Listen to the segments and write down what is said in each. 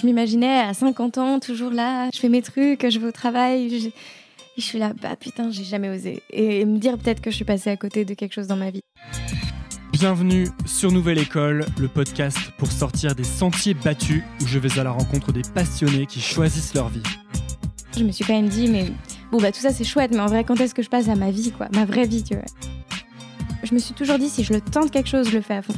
Je m'imaginais à 50 ans, toujours là, je fais mes trucs, je vais au travail. Je, je suis là, bah putain, j'ai jamais osé. Et me dire peut-être que je suis passée à côté de quelque chose dans ma vie. Bienvenue sur Nouvelle École, le podcast pour sortir des sentiers battus où je vais à la rencontre des passionnés qui choisissent leur vie. Je me suis quand même dit, mais bon, bah tout ça c'est chouette, mais en vrai, quand est-ce que je passe à ma vie, quoi? Ma vraie vie, tu vois. Je me suis toujours dit, si je le tente quelque chose, je le fais à fond.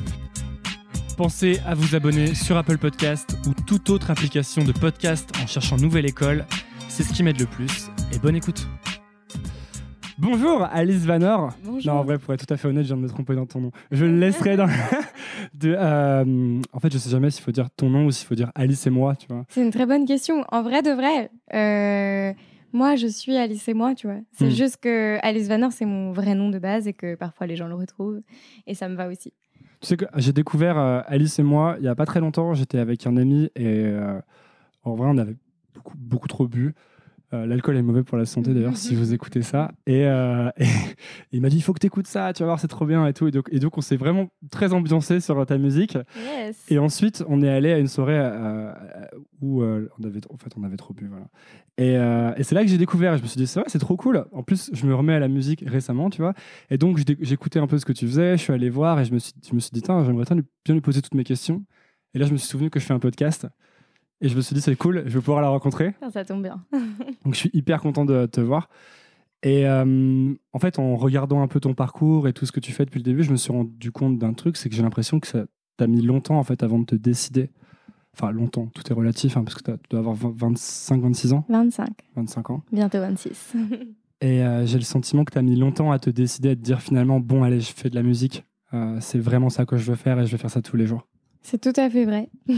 Pensez à vous abonner sur Apple Podcast ou toute autre application de podcast en cherchant Nouvelle École. C'est ce qui m'aide le plus. Et bonne écoute. Bonjour Alice Vanor. Bonjour. Non, en vrai, pour être tout à fait honnête, je viens de me tromper dans ton nom. Je le laisserai dans. de, euh, En fait, je sais jamais s'il faut dire ton nom ou s'il faut dire Alice et moi, tu vois. C'est une très bonne question. En vrai de vrai, euh, moi je suis Alice et moi, tu vois. C'est Hmm. juste que Alice Vanor, c'est mon vrai nom de base et que parfois les gens le retrouvent. Et ça me va aussi. Tu sais que j'ai découvert euh, Alice et moi il y a pas très longtemps. J'étais avec un ami et euh, en vrai, on avait beaucoup, beaucoup trop bu. Euh, L'alcool est mauvais pour la santé d'ailleurs, si vous écoutez ça. Et, euh, et il m'a dit il faut que tu écoutes ça, tu vas voir, c'est trop bien et tout. Et donc, et donc, on s'est vraiment très ambiancé sur ta musique. Yes. Et ensuite, on est allé à une soirée euh, où on avait, en fait, on avait trop bu. Voilà. Et, et c'est là que j'ai découvert. et Je me suis dit, c'est vrai, c'est trop cool. En plus, je me remets à la musique récemment, tu vois. Et donc, j'écoutais un peu ce que tu faisais. Je suis allé voir et je me suis, je me suis dit, Tain, j'aimerais bien lui poser toutes mes questions. Et là, je me suis souvenu que je fais un podcast. Et je me suis dit, c'est cool, je vais pouvoir la rencontrer. Ça, ça tombe bien. Donc, je suis hyper content de te voir. Et euh, en fait, en regardant un peu ton parcours et tout ce que tu fais depuis le début, je me suis rendu compte d'un truc, c'est que j'ai l'impression que ça t'a mis longtemps en fait avant de te décider. Enfin, longtemps, tout est relatif, hein, parce que tu dois avoir 25-26 ans, 25, 25 ans. bientôt 26. Et euh, j'ai le sentiment que tu as mis longtemps à te décider, à te dire finalement, bon, allez, je fais de la musique. Euh, c'est vraiment ça que je veux faire et je vais faire ça tous les jours. C'est tout à fait vrai.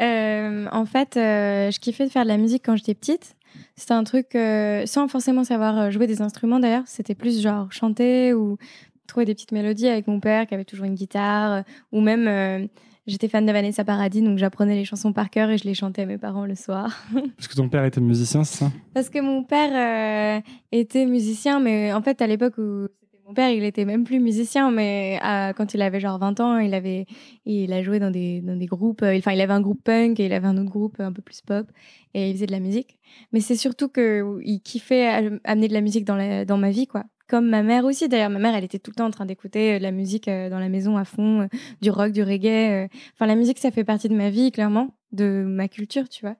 Euh, en fait, euh, je kiffais de faire de la musique quand j'étais petite. C'était un truc euh, sans forcément savoir jouer des instruments d'ailleurs. C'était plus genre chanter ou trouver des petites mélodies avec mon père qui avait toujours une guitare. ou même, j'étais fan de Vanessa Paradis, donc j'apprenais les chansons par cœur et je les chantais à mes parents le soir. Parce que ton père était musicien, c'est ça? Parce que mon père était musicien, mais en fait, à l'époque où mon père, il était même plus musicien, mais euh, quand il avait genre 20 ans, il, avait, il a joué dans des, dans des groupes. euh, Enfin, il avait un groupe punk et il avait un autre groupe un peu plus pop et il faisait de la musique. Mais c'est surtout qu'il kiffait amener de la musique dans, la, dans ma vie, quoi. Comme ma mère aussi, d'ailleurs. Ma mère, elle était tout le temps en train d'écouter euh, de la musique euh, dans la maison à fond, euh, du rock, du reggae. euh. Enfin, la musique, ça fait partie de ma vie, clairement, de ma culture, tu vois.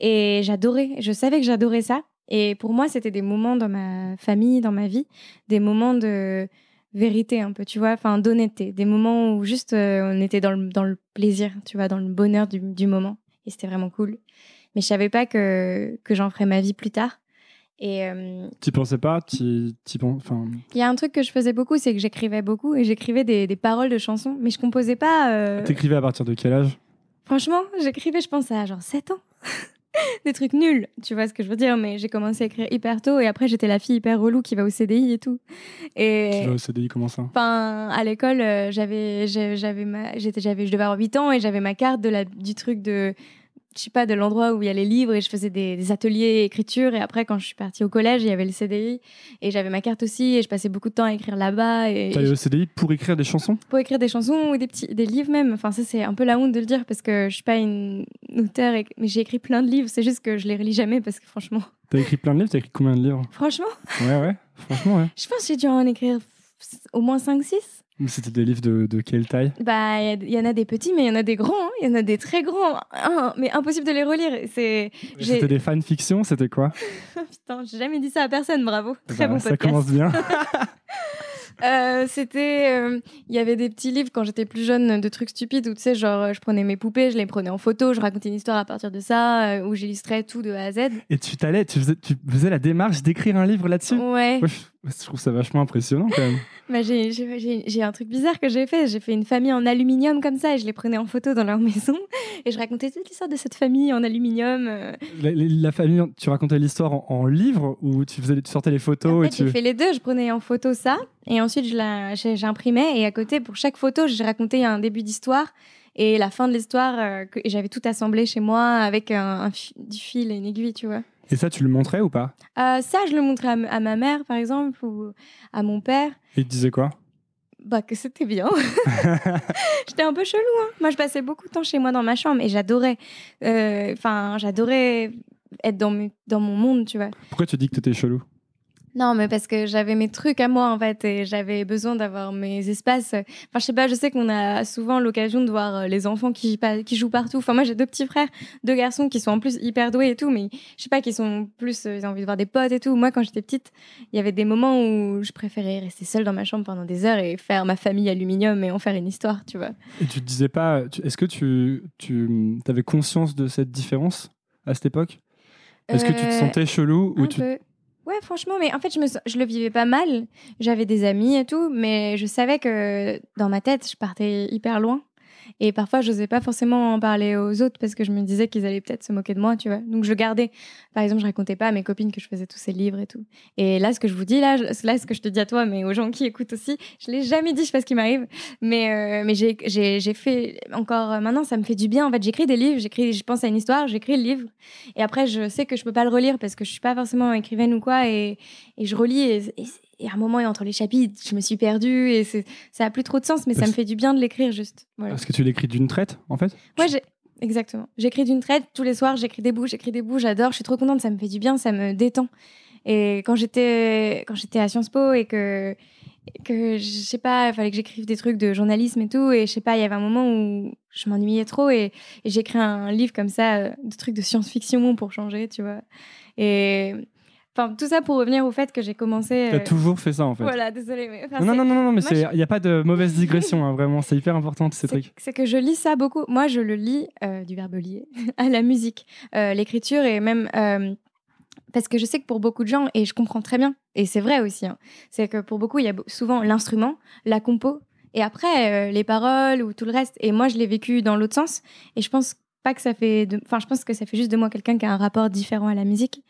Et j'adorais, je savais que j'adorais ça. Et pour moi, c'était des moments dans ma famille, dans ma vie, des moments de vérité un peu, tu vois, enfin d'honnêteté, des moments où juste euh, on était dans le, dans le plaisir, tu vois, dans le bonheur du, du moment. Et c'était vraiment cool. Mais je savais pas que, que j'en ferais ma vie plus tard. Et euh, Tu pensais pas? Tu, enfin, il y a un truc que je faisais beaucoup, c'est que j'écrivais beaucoup et j'écrivais des, des paroles de chansons, mais je composais pas. euh, T'écrivais à partir de quel âge? Franchement, j'écrivais, je pense, à genre 7 ans. Des trucs nuls, tu vois ce que je veux dire, mais j'ai commencé à écrire hyper tôt et après j'étais la fille hyper relou qui va au CDI et tout. Tu Et vas au CDI, comment ça? enfin, à l'école, euh, j'avais, j'avais ma, j'étais, j'avais, je devais avoir 8 ans et j'avais ma carte de la, du truc de, je sais pas, de l'endroit où il y a les livres et je faisais des, des ateliers écriture. Et après quand je suis partie au collège, il y avait le CDI et j'avais ma carte aussi et je passais beaucoup de temps à écrire là-bas et T'allais au CDI pour écrire des chansons? Pour écrire des chansons ou des petits des livres même. Enfin ça c'est un peu la honte de le dire parce que je suis pas une auteure et- mais j'ai écrit plein de livres. C'est juste que je les relis jamais parce que franchement. T'as écrit plein de livres T'as écrit combien de livres? Franchement? Ouais, ouais, franchement, ouais. je pense que j'ai dû en écrire au moins 5 6 Mais C'était des livres de, de quelle taille? Bah il y en a des petits mais il y en a des grands hein. il y en a des très grands. Hein, mais impossible de les relire. C'est C'était des fanfictions, c'était quoi? Putain j'ai jamais dit ça à personne bravo. Très Bah, bon Ça podcast. commence bien. Euh, c'était euh, il y avait des petits livres quand j'étais plus jeune de trucs stupides où tu sais genre je prenais mes poupées je les prenais en photo je racontais une histoire à partir de ça euh, où j'illustrais tout de A à Z Et tu t'allais, tu faisais, tu faisais la démarche d'écrire un livre là-dessus? Ouais je, je trouve ça vachement impressionnant quand même. Bah, j'ai- j'ai j'ai- un truc bizarre que j'ai fait. J'ai fait une famille en aluminium comme ça et je les prenais en photo dans leur maison et je racontais toute l'histoire de cette famille en aluminium. La, famille, tu racontais l'histoire en, en livre ou tu, faisais, tu sortais les photos en et fait, tu... j'ai fait les deux. Je prenais en photo ça et ensuite je j'imprimais et à côté, pour chaque photo, j'ai raconté un début d'histoire et la fin de l'histoire. euh, j'avais tout assemblé chez moi avec un, un fi- du fil et une aiguille, tu vois. Et ça, tu le montrais ou pas? Euh, ça, je le montrais à, ma mère, par exemple, ou à mon père. Et il te disait quoi? Bah, que c'était bien. J'étais un peu chelou. Hein. Moi, je passais beaucoup de temps chez moi dans ma chambre et j'adorais. euh, Enfin, j'adorais être dans, dans mon monde, tu vois. Pourquoi tu dis que t'étais chelou? Non, mais parce que j'avais mes trucs à moi, en fait, et j'avais besoin d'avoir mes espaces. Enfin, je sais pas, je sais qu'on a souvent l'occasion de voir euh, les enfants qui, jouent partout. Enfin, moi, j'ai deux petits frères, deux garçons qui sont en plus hyper doués et tout, mais je sais pas, qui sont plus, euh, ils ont envie de voir des potes et tout. Moi, quand j'étais petite, il y avait des moments où je préférais rester seule dans ma chambre pendant des heures et faire ma famille aluminium et en faire une histoire, tu vois. Et tu te disais pas. Est-ce que tu, tu avais conscience de cette différence à cette époque? Est-ce que tu te Euh, sentais chelou ou tu... peu. Ouais, franchement, mais en fait, je, me, je le vivais pas mal. J'avais des amis et tout, mais je savais que dans ma tête, je partais hyper loin. Et parfois, je n'osais pas forcément en parler aux autres parce que je me disais qu'ils allaient peut-être se moquer de moi, tu vois. Donc, je gardais. Par exemple, je racontais pas à mes copines que je faisais tous ces livres et tout. Et là, ce que je vous dis, là, là, ce que je te dis à toi, mais aux gens qui écoutent aussi, je l'ai jamais dit, je sais pas ce qui m'arrive. Mais, euh, mais j'ai- fait encore euh, maintenant, ça me fait du bien. En fait, j'écris des livres, j'écris, je pense à une histoire, j'écris le livre. Et après, je sais que je peux pas le relire parce que je suis pas forcément écrivaine ou quoi. Et, et je relis. Et à un moment, entre les chapitres, je me suis perdue. Et ça a plus trop de sens, mais ça Parce- me fait du bien de l'écrire juste. Voilà. Est-ce que tu l'écris d'une traite, en fait? Ouais, j'ai. Exactement. J'écris d'une traite tous les soirs, j'écris des bouts, j'écris des bouts, j'adore, je suis trop contente, ça me fait du bien, ça me détend. Et quand j'étais quand j'étais à Sciences Po et que que je sais pas, il fallait que j'écrive des trucs de journalisme et tout et je sais pas, il y avait un moment où je m'ennuyais trop et, et j'ai écrit un livre comme ça euh, de trucs de science-fiction pour changer, tu vois. Et enfin tout ça pour revenir au fait que j'ai commencé T'as euh, toujours fait ça, en fait. Voilà, mais enfin, Non, non, non, non, mais il n'y a pas de mauvaise digression, hein, vraiment. C'est hyper important, ces C'est trucs. c'est que je lis ça beaucoup. Moi, je le lis euh, du verbe lier à la musique, euh, l'écriture et même euh, parce que je sais que pour beaucoup de gens et je comprends très bien et c'est vrai aussi, hein, c'est que pour beaucoup il y a souvent l'instrument, la compo et après les paroles ou tout le reste. Et moi, je l'ai vécu dans l'autre sens et je pense pas que ça fait, de- enfin je pense que ça fait juste de moi quelqu'un qui a un rapport différent à la musique.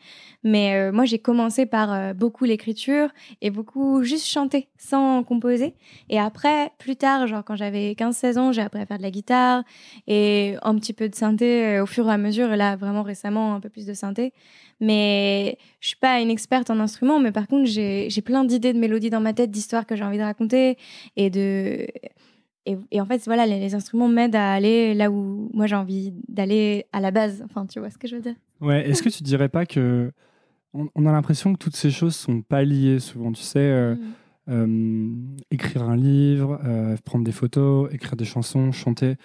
Mais euh, moi, j'ai commencé par euh, beaucoup l'écriture et beaucoup juste chanter sans composer. Et après, plus tard, genre quand j'avais 15-16 ans, j'ai appris à faire de la guitare et un petit peu de synthé euh, au fur et à mesure. Et là, vraiment récemment, un peu plus de synthé. Mais je suis pas une experte en instruments, mais par contre, j'ai j'ai plein d'idées de mélodies dans ma tête, d'histoires que j'ai envie de raconter. Et, de... et, et en fait, voilà, les, les instruments m'aident à aller là où moi j'ai envie d'aller à la base. Enfin, tu vois ce que je veux dire? Ouais, est-ce que tu dirais pas que. On, on a l'impression que toutes ces choses sont pas liées souvent? Tu sais, euh, Mm. euh, écrire un livre, euh, prendre des photos, écrire des chansons, chanter.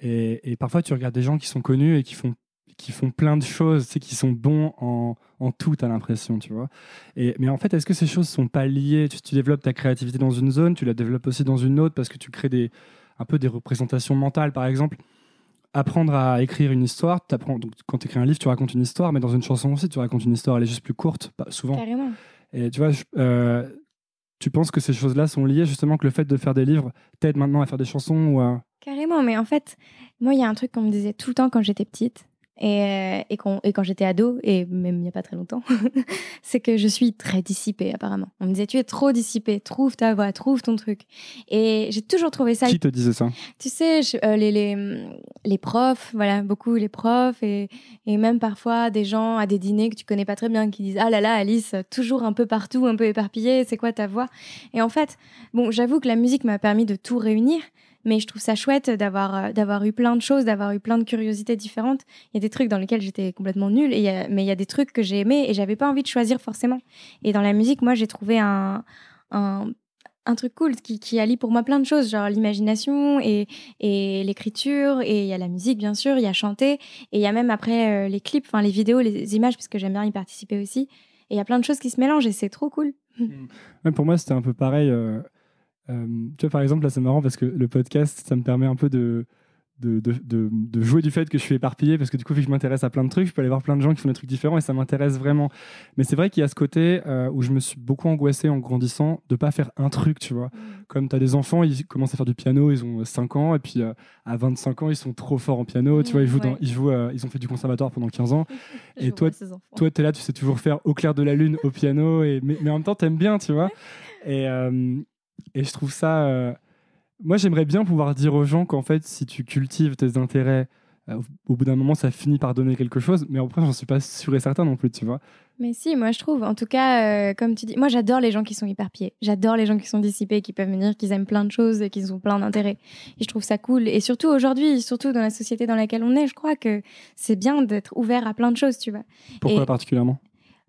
Et, et parfois, tu regardes des gens qui sont connus et qui font, qui font plein de choses, tu sais, qui sont bons en, en tout, tu as l'impression, tu vois. Et, mais en fait, est-ce que ces choses sont pas liées? Tu, tu développes ta créativité dans une zone, tu la développes aussi dans une autre parce que tu crées des, un peu des représentations mentales, par exemple. Apprendre à écrire une histoire, t'apprends- donc quand tu écris un livre, tu racontes une histoire, mais dans une chanson aussi, tu racontes une histoire, elle est juste plus courte, pas souvent. Carrément. Et tu vois, je- euh, tu penses que ces choses-là sont liées justement que le fait de faire des livres t'aide maintenant à faire des chansons ou à... Carrément, mais en fait, moi, il y a un truc qu'on me disait tout le temps quand j'étais petite et, euh, et quand j'étais ado, et même il n'y a pas très longtemps, c'est que je suis très dissipée, apparemment. On me disait, tu es trop dissipée, trouve ta voix, trouve ton truc. Et j'ai toujours trouvé ça Qui te disait ça? Tu sais, je- euh, les, les, les profs, voilà, beaucoup les profs, et, et même parfois des gens à des dîners que tu connais pas très bien qui disent Ah là là, Alice, toujours un peu partout, un peu éparpillée, c'est quoi ta voix? Et en fait, bon, j'avoue que la musique m'a permis de tout réunir, mais je trouve ça chouette d'avoir euh, d'avoir eu plein de choses, d'avoir eu plein de curiosités différentes. Il y a des trucs dans lesquels j'étais complètement nulle, mais il y a des trucs que j'ai aimés et j'avais pas envie de choisir forcément. Et dans la musique, moi, j'ai trouvé un. un truc cool qui, qui allie pour moi plein de choses, genre l'imagination et, et l'écriture, et il y a la musique bien sûr, il y a chanter, et il y a même après euh, les clips, enfin les vidéos, les images, parce que j'aime bien y participer aussi. Et il y a plein de choses qui se mélangent et c'est trop cool. Pour moi, c'était un peu pareil. euh, euh, tu vois, par exemple, là, c'est marrant parce que le podcast, ça me permet un peu de, de, de, de- de jouer du fait que je suis éparpillé parce que du coup, vu que je m'intéresse à plein de trucs, je peux aller voir plein de gens qui font des trucs différents et ça m'intéresse vraiment. Mais c'est vrai qu'il y a ce côté euh, où je me suis beaucoup angoissé en grandissant de pas faire un truc, tu vois. Comme tu as des enfants, ils commencent à faire du piano, ils ont 5 ans, et puis euh, à 25 ans, ils sont trop forts en piano. tu vois, ils, jouent dans- Ouais. ils, jouent, euh, ils ont fait du conservatoire pendant 15 ans. Et toi- tu es là, tu sais toujours faire au clair de la lune au piano, et, mais, mais en même temps, tu aimes bien, tu vois. Et, euh, et je trouve ça. euh, Moi, j'aimerais bien pouvoir dire aux gens qu'en fait, si tu cultives tes intérêts euh, au bout d'un moment, ça finit par donner quelque chose. Mais après, j'en suis pas sûr et certain non plus, tu vois. Mais si, moi je trouve. En tout cas, euh, comme tu dis, moi j'adore les gens qui sont hyper pieds. J'adore les gens qui sont dissipés, qui peuvent me dire qu'ils aiment plein de choses et qu'ils ont plein d'intérêts. Et je trouve ça cool. Et surtout aujourd'hui, surtout dans la société dans laquelle on est, je crois que c'est bien d'être ouvert à plein de choses, tu vois. Pourquoi particulièrement?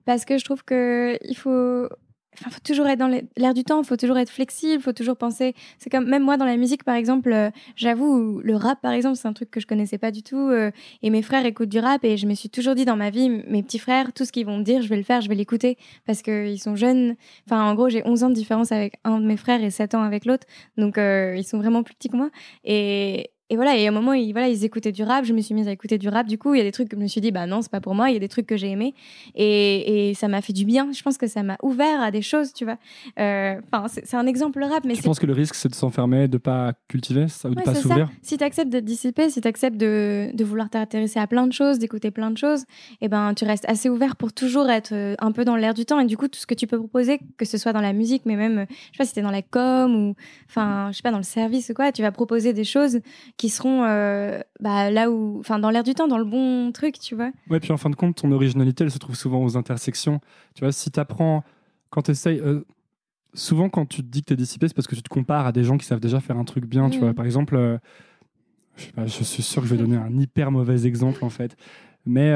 Parce que je trouve que il faut Faut toujours être dans l'air du temps, faut toujours être flexible, faut toujours penser. C'est comme même moi dans la musique, par exemple, euh, j'avoue, le rap, par exemple, c'est un truc que je connaissais pas du tout. Euh, et mes frères écoutent du rap et je me suis toujours dit dans ma vie, mes petits frères, tout ce qu'ils vont me dire, je vais le faire, je vais l'écouter parce qu'ils sont jeunes. Enfin, en gros, j'ai 11 ans de différence avec un de mes frères et 7 ans avec l'autre. Donc, euh, ils sont vraiment plus petits que moi. Et, et voilà, et à un moment, ils, voilà, ils écoutaient du rap, je me suis mise à écouter du rap. Du coup, il y a des trucs que je me suis dit, bah non, c'est pas pour moi. Il y a des trucs que j'ai aimés. Et, et, ça m'a fait du bien. Je pense que ça m'a ouvert à des choses, tu vois. Euh, enfin, c'est un exemple rap. Mais tu penses que le risque, c'est de s'enfermer, de pas cultiver, ça, ou de pas s'ouvrir? Si tu acceptes d'être dissipé, si tu acceptes de, de, vouloir t'intéresser à plein de choses, d'écouter plein de choses, et eh ben, tu restes assez ouvert pour toujours être euh, un peu dans l'air du temps. Et du coup, tout ce que tu peux proposer, que ce soit dans la musique, mais même, je sais pas si t'es dans la com ou, enfin, je sais pas, dans le service ou quoi, tu vas proposer des choses qui seront. Euh, bah, là où, enfin, dans l'air du temps, dans le bon truc, tu vois. Ouais, puis en fin de compte, ton originalité, elle se trouve souvent aux intersections. Tu vois, si tu apprends, quand tu essayes. Euh, souvent, quand tu te dis que tu es dissipé, c'est parce que tu te compares à des gens qui savent déjà faire un truc bien, tu vois. Mm. Par exemple, euh, je, sais pas, je, suis sûr que je vais donner un hyper mauvais exemple, en fait. Mais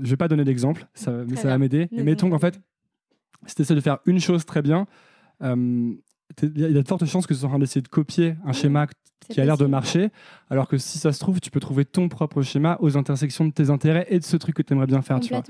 je vais pas donner d'exemple, ça, mais ça va m'aider. Et mettons qu'en fait, si tu essaies de faire une chose très bien, il y a de fortes chances que tu sois en train d'essayer de copier un schéma qui a l'air de marcher, alors que si ça se trouve, tu peux trouver ton propre schéma aux intersections de tes intérêts et de ce truc que tu aimerais bien faire. Tu vois.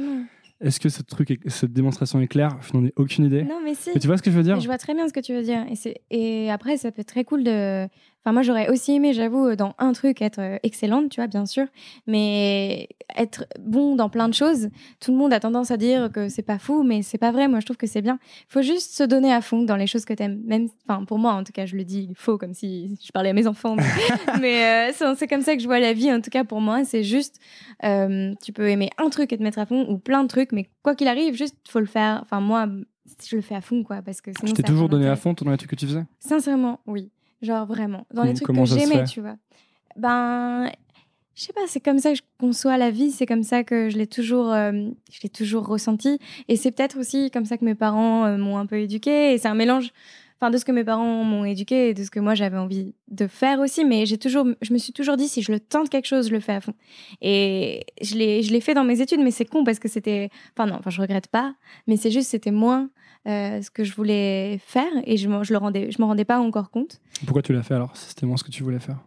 Est-ce que ce truc, cette démonstration est claire? Je n'en ai aucune idée. Non, mais si. tu vois ce que je veux dire? Je vois très bien ce que tu veux dire. Et, et après, ça peut être très cool de. Enfin, moi, j'aurais aussi aimé, j'avoue, dans un truc, être euh, excellente, tu vois, bien sûr. Mais être bon dans plein de choses, tout le monde a tendance à dire que c'est pas fou, mais c'est pas vrai. Moi, je trouve que c'est bien. Il faut juste se donner à fond dans les choses que tu aimes. Même, enfin, pour moi, en tout cas, je le dis faux, comme si je parlais à mes enfants. Mais, euh, c'est comme ça que je vois la vie. En tout cas, pour moi, c'est juste, euh, tu peux aimer un truc et te mettre à fond, ou plein de trucs, mais quoi qu'il arrive, juste, faut le faire. Enfin, moi, je le fais à fond, quoi, parce que Tu t'es toujours donné à fond dans les trucs que tu faisais? Sincèrement, oui. Genre vraiment. Dans les trucs que j'aimais, tu vois. Ben, je sais pas, c'est comme ça que je conçois la vie, c'est comme ça que je l'ai toujours, euh, je l'ai toujours ressenti. Et c'est peut-être aussi comme ça que mes parents euh, m'ont un peu éduqué. Et c'est un mélange enfin de ce que mes parents m'ont éduqué et de ce que moi j'avais envie de faire aussi mais j'ai toujours je me suis toujours dit si je le tente quelque chose je le fais à fond et je l'ai je l'ai fait dans mes études mais c'est con parce que c'était enfin non enfin je regrette pas mais c'est juste c'était moins ce que je voulais faire et je je le rendais je me rendais pas encore compte. Pourquoi tu l'as fait alors? C'était moins ce que tu voulais faire?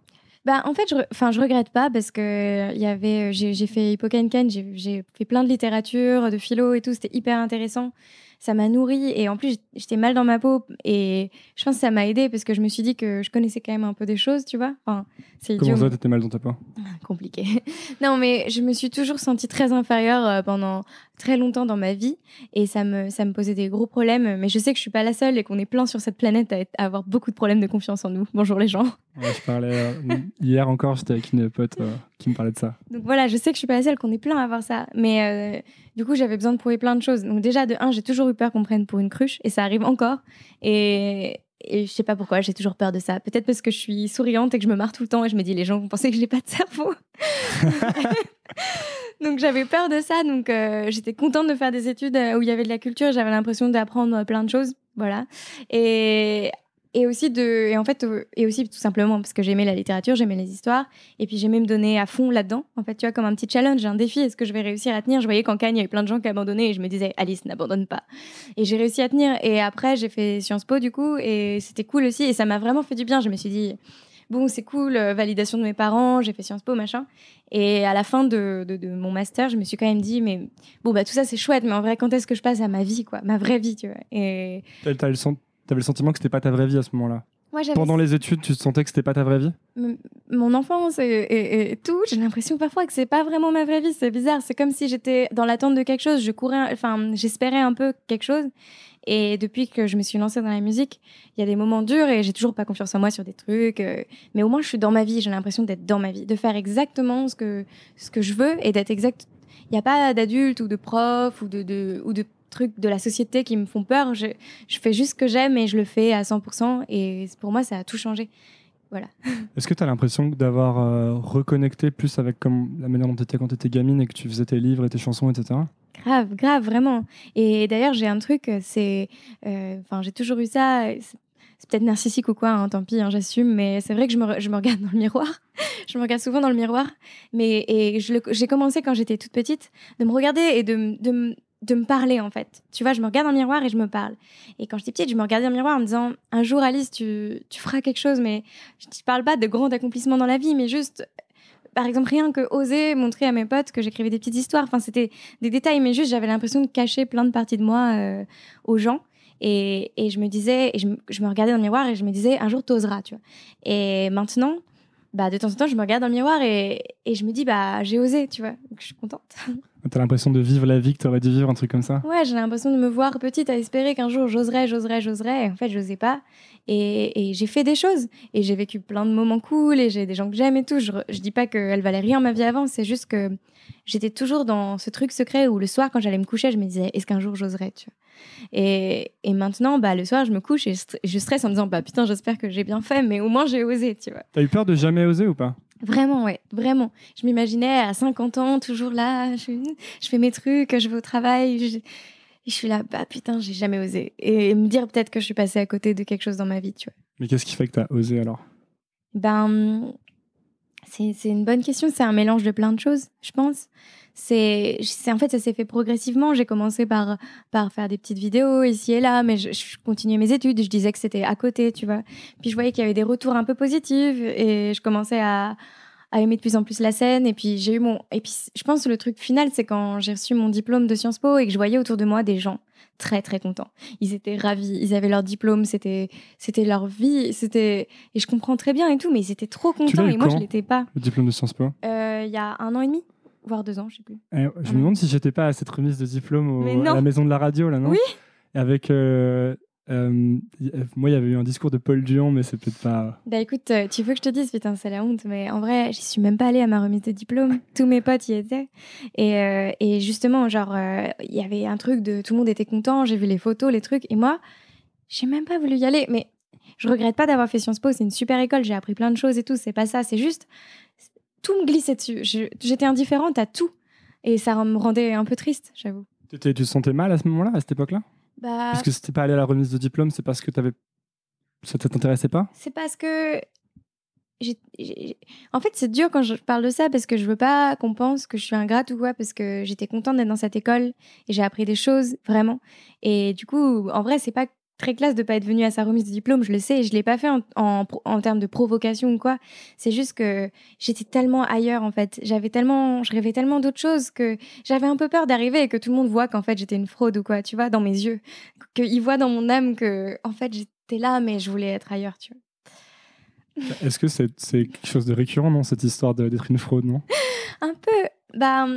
Bah, en fait, je, enfin, je regrette pas parce que il y avait, j'ai fait Hippocaine, j'ai fait plein de littérature, de philo et tout, c'était hyper intéressant. Ça m'a nourri et en plus j'étais mal dans ma peau et je pense que ça m'a aidé parce que je me suis dit que je connaissais quand même un peu des choses, tu vois? Enfin, c'est Comment ça, t'étais mal dans ta peau? Compliqué. non, mais je me suis toujours sentie très inférieure euh, pendant très longtemps dans ma vie et ça me, ça me posait des gros problèmes. Mais je sais que je suis pas la seule et qu'on est plein sur cette planète à, avoir beaucoup de problèmes de confiance en nous. Bonjour les gens. je parlais euh, hier encore, j'étais avec une pote euh, qui me parlait de ça. Donc voilà, je sais que je suis pas la seule, qu'on est plein à avoir ça. Mais du coup, j'avais besoin de prouver plein de choses. Donc déjà, de un, j'ai toujours eu peur qu'on prenne pour une cruche et ça arrive encore. Et, et je sais pas pourquoi, j'ai toujours peur de ça. Peut-être parce que je suis souriante et que je me marre tout le temps et je me dis les gens vont penser que j'ai pas de cerveau. donc j'avais peur de ça. Donc euh, j'étais contente de faire des études euh, où il y avait de la culture. J'avais l'impression d'apprendre plein de choses. Voilà. Et et aussi de et en fait euh, et aussi tout simplement parce que j'aimais la littérature j'aimais les histoires. Et puis j'aimais me donner à fond là-dedans. En fait tu vois comme un petit challenge un défi. Est-ce que je vais réussir à tenir? Je voyais qu'en Cagne il y avait plein de gens qui abandonnaient et je me disais Alice n'abandonne pas. Et j'ai réussi à tenir. Et après j'ai fait Sciences Po du coup. Et c'était cool aussi. Et ça m'a vraiment fait du bien. Je me suis dit bon c'est cool euh, validation de mes parents j'ai fait Sciences Po machin et à la fin de, de, mon master je me suis quand même dit mais bon bah tout ça c'est chouette mais en vrai quand est-ce que je passe à ma vie quoi? Ma vraie vie tu vois et t'as le tu avais le sentiment que c'était pas ta vraie vie à ce moment-là? Pendant les études, tu te sentais que c'était pas ta vraie vie? Mon enfance et, tout, j'ai l'impression parfois que c'est pas vraiment ma vraie vie. C'est bizarre. C'est comme si j'étais dans l'attente de quelque chose. Je courais, enfin, j'espérais un peu quelque chose. Et depuis que je me suis lancée dans la musique, il y a des moments durs et j'ai toujours pas confiance en moi sur des trucs. Euh, mais au moins, je suis dans ma vie. J'ai l'impression d'être dans ma vie, de faire exactement ce que ce que je veux et d'être exact. Il n'y a pas d'adulte ou de prof ou de, de ou de trucs de la société qui me font peur. Je, je fais juste ce que j'aime et je le fais à 100%. Et pour moi, ça a tout changé. Voilà. Est-ce que tu as l'impression d'avoir euh, reconnecté plus avec comme, la manière dont tu étais quand tu étais gamine et que tu faisais tes livres et tes chansons, etc. Grave, grave, vraiment. Et d'ailleurs, j'ai un truc, c'est. euh, Enfin, j'ai toujours eu ça. C'est peut-être narcissique ou quoi, hein, tant pis, hein, j'assume, mais c'est vrai que je me, re- je me regarde dans le miroir. je me regarde souvent dans le miroir. Mais, et j'ai commencé quand j'étais toute petite de me regarder et de, de, de me parler, en fait. Tu vois, je me regarde dans le miroir et je me parle. Et quand j'étais petite, je me regardais dans le miroir en me disant Un jour, Alice, tu, tu feras quelque chose, mais je ne parle pas de grands accomplissements dans la vie, mais juste. Par exemple, rien que oser montrer à mes potes que j'écrivais des petites histoires. Enfin, c'était des détails, mais juste j'avais l'impression de cacher plein de parties de moi euh, aux gens. Et, et je me disais, et je, me- regardais dans miroir et je me disais, un jour t'oseras, tu vois. Et maintenant, bah, de temps en temps, je me regarde dans miroir et, et je me dis, bah, j'ai osé, tu vois. Donc, je suis contente. Tu as l'impression de vivre la vie que tu aurais dû vivre, un truc comme ça Ouais, j'ai l'impression de me voir petite à espérer qu'un jour j'oserais, j'oserais, j'oserais. En fait, j'osais pas. Et, et j'ai fait des choses. Et j'ai vécu plein de moments cool. Et j'ai des gens que j'aime et tout. Je, je dis pas qu'elle valait rien ma vie avant. C'est juste que j'étais toujours dans ce truc secret où le soir, quand j'allais me coucher, je me disais, est-ce qu'un jour j'oserais, tu vois. Et, et maintenant, bah, le soir, je me couche et je je stresse en me disant, bah putain, j'espère que j'ai bien fait, mais au moins j'ai osé, tu vois. T'as eu peur de jamais oser ou pas? Vraiment, ouais, vraiment. Je m'imaginais à 50 ans, toujours là, je, je fais mes trucs, je vais au travail. Je, et je suis là, bah putain, j'ai jamais osé. Et me dire peut-être que je suis passée à côté de quelque chose dans ma vie, tu vois. Mais qu'est-ce qui fait que tu as osé alors? Ben, c'est c'est une bonne question. C'est un mélange de plein de choses, je pense. C'est en fait, ça s'est fait progressivement. J'ai commencé par, par faire des petites vidéos ici et là, mais je, je continuais mes études. Je disais que c'était à côté, tu vois. Puis je voyais qu'il y avait des retours un peu positifs et je commençais à, à aimer de plus en plus la scène. Et puis j'ai eu mon. Et puis je pense que le truc final, c'est quand j'ai reçu mon diplôme de Sciences Po et que je voyais autour de moi des gens très très contents. Ils étaient ravis, ils avaient leur diplôme, c'était c'était leur vie, c'était et je comprends très bien et tout, mais ils étaient trop contents et moi je l'étais pas. Le diplôme de Sciences Po? Euh, Il y a un an et demi, voire deux ans, je sais plus. Eh, Je me demande si j'étais pas à cette remise de diplôme au- à la maison de la radio, là, non Oui. Avec. euh, euh, euh, moi, il y avait eu un discours de Paul Duhan, mais c'est peut-être pas. Bah écoute, euh, tu veux que je te dise, putain, c'est la honte, mais en vrai, j'y suis même pas allée à ma remise de diplôme. Tous mes potes y étaient. Et, euh, et justement, genre, euh, il y avait un truc de tout le monde était content, j'ai vu les photos, les trucs, et moi, j'ai même pas voulu y aller. Mais je regrette pas d'avoir fait Sciences Po, c'est une super école, j'ai appris plein de choses et tout, c'est pas ça, c'est juste. Tout me glissait dessus. J'étais indifférente à tout. Et ça me rendait un peu triste, j'avoue. Tu te sentais mal à ce moment-là, à cette époque-là? Bah, Parce que si t'es pas allé à la remise de diplôme, c'est parce que t'avais. ça t'intéressait pas? C'est parce que en fait c'est dur quand je parle de ça parce que je veux pas qu'on pense que je suis ingrate ou quoi parce que j'étais contente d'être dans cette école et j'ai appris des choses vraiment et du coup en vrai c'est pas très classe de pas être venue à sa remise de diplôme je le sais et je l'ai pas fait en, en, termes de provocation ou quoi c'est juste que j'étais tellement ailleurs en fait j'avais tellement je rêvais tellement d'autres choses que j'avais un peu peur d'arriver et que tout le monde voit qu'en fait j'étais une fraude ou quoi tu vois dans mes yeux qu'ils voient dans mon âme que en fait j'étais là mais je voulais être ailleurs tu vois Est-ce que c'est quelque chose de récurrent, non, cette histoire d'être une fraude, non? Un peu. Bah.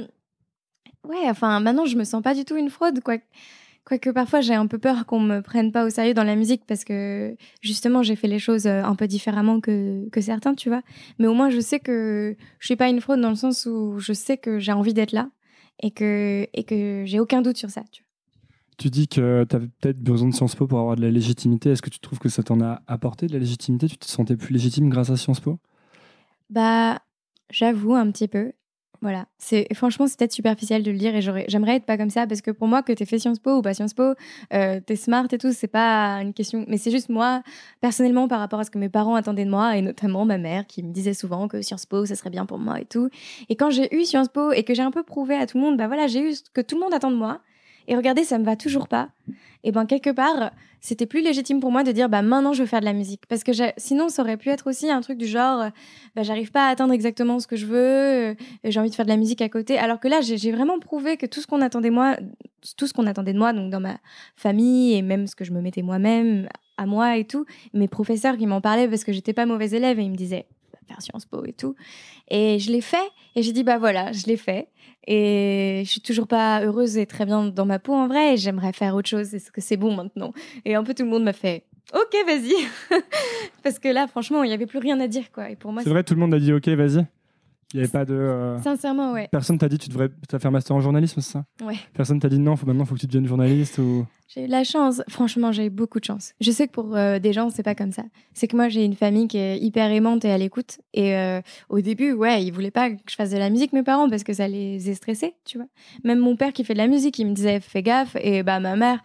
Ouais, enfin, maintenant, je me sens pas du tout une fraude, quoi. Quoique parfois, j'ai un peu peur qu'on me prenne pas au sérieux dans la musique parce que justement, j'ai fait les choses euh, un peu différemment que, que certains, tu vois. Mais au moins, je sais que je suis pas une fraude dans le sens où je sais que j'ai envie d'être là et que, et que j'ai aucun doute sur ça, tu vois. Tu dis que tu avais peut-être besoin de Sciences Po pour avoir de la légitimité. Est-ce que tu trouves que ça t'en a apporté de la légitimité? Tu te sentais plus légitime grâce à Sciences Po? Bah, j'avoue un petit peu. Voilà. C'est franchement, c'est peut-être superficiel de le dire et j'aimerais être pas comme ça parce que pour moi, que t'aies fait Sciences Po ou pas Sciences Po, euh, t'es smart et tout, c'est pas une question. Mais c'est juste moi, personnellement, par rapport à ce que mes parents attendaient de moi et notamment ma mère qui me disait souvent que Sciences Po, ça serait bien pour moi et tout. Et quand j'ai eu Sciences Po et que j'ai un peu prouvé à tout le monde, bah voilà, j'ai eu ce que tout le monde attend de moi. Et regardez, ça me va toujours pas. Et ben quelque part, c'était plus légitime pour moi de dire bah maintenant je veux faire de la musique parce que sinon ça aurait pu être aussi un truc du genre euh, bah, j'arrive pas à atteindre exactement ce que je veux, euh, j'ai envie de faire de la musique à côté. Alors que là, j'ai vraiment prouvé que tout ce qu'on attendait moi, tout ce qu'on attendait de moi, donc dans ma famille et même ce que je me mettais moi-même à moi et tout, mes professeurs qui m'en parlaient parce que j'étais pas mauvaise élève et ils me disaient faire Sciences Po et tout. Et je l'ai fait et j'ai dit bah voilà, je l'ai fait. Et je suis toujours pas heureuse et très bien dans ma peau en vrai. Et j'aimerais faire autre chose. Est-ce que c'est bon maintenant Et un peu tout le monde m'a fait Ok, vas-y. Parce que là, franchement, il y avait plus rien à dire quoi. Et pour moi, C'est vrai, tout le monde a dit OK, vas-y. Il n'y avait pas de. euh, Sincèrement, ouais. Personne t'a dit tu devrais t'as fait un master en journalisme, c'est ça? Ouais. Personne t'a dit non, faut, maintenant faut que tu deviennes journaliste ou? J'ai eu la chance. Franchement, j'ai eu beaucoup de chance. Je sais que pour euh, des gens, c'est pas comme ça. C'est que moi, j'ai une famille qui est hyper aimante et à l'écoute. Et euh, au début, ouais, ils voulaient pas que je fasse de la musique, mes parents, parce que ça les stresser, tu vois. Même mon père qui fait de la musique, il me disait fais gaffe. Et bah, ma mère.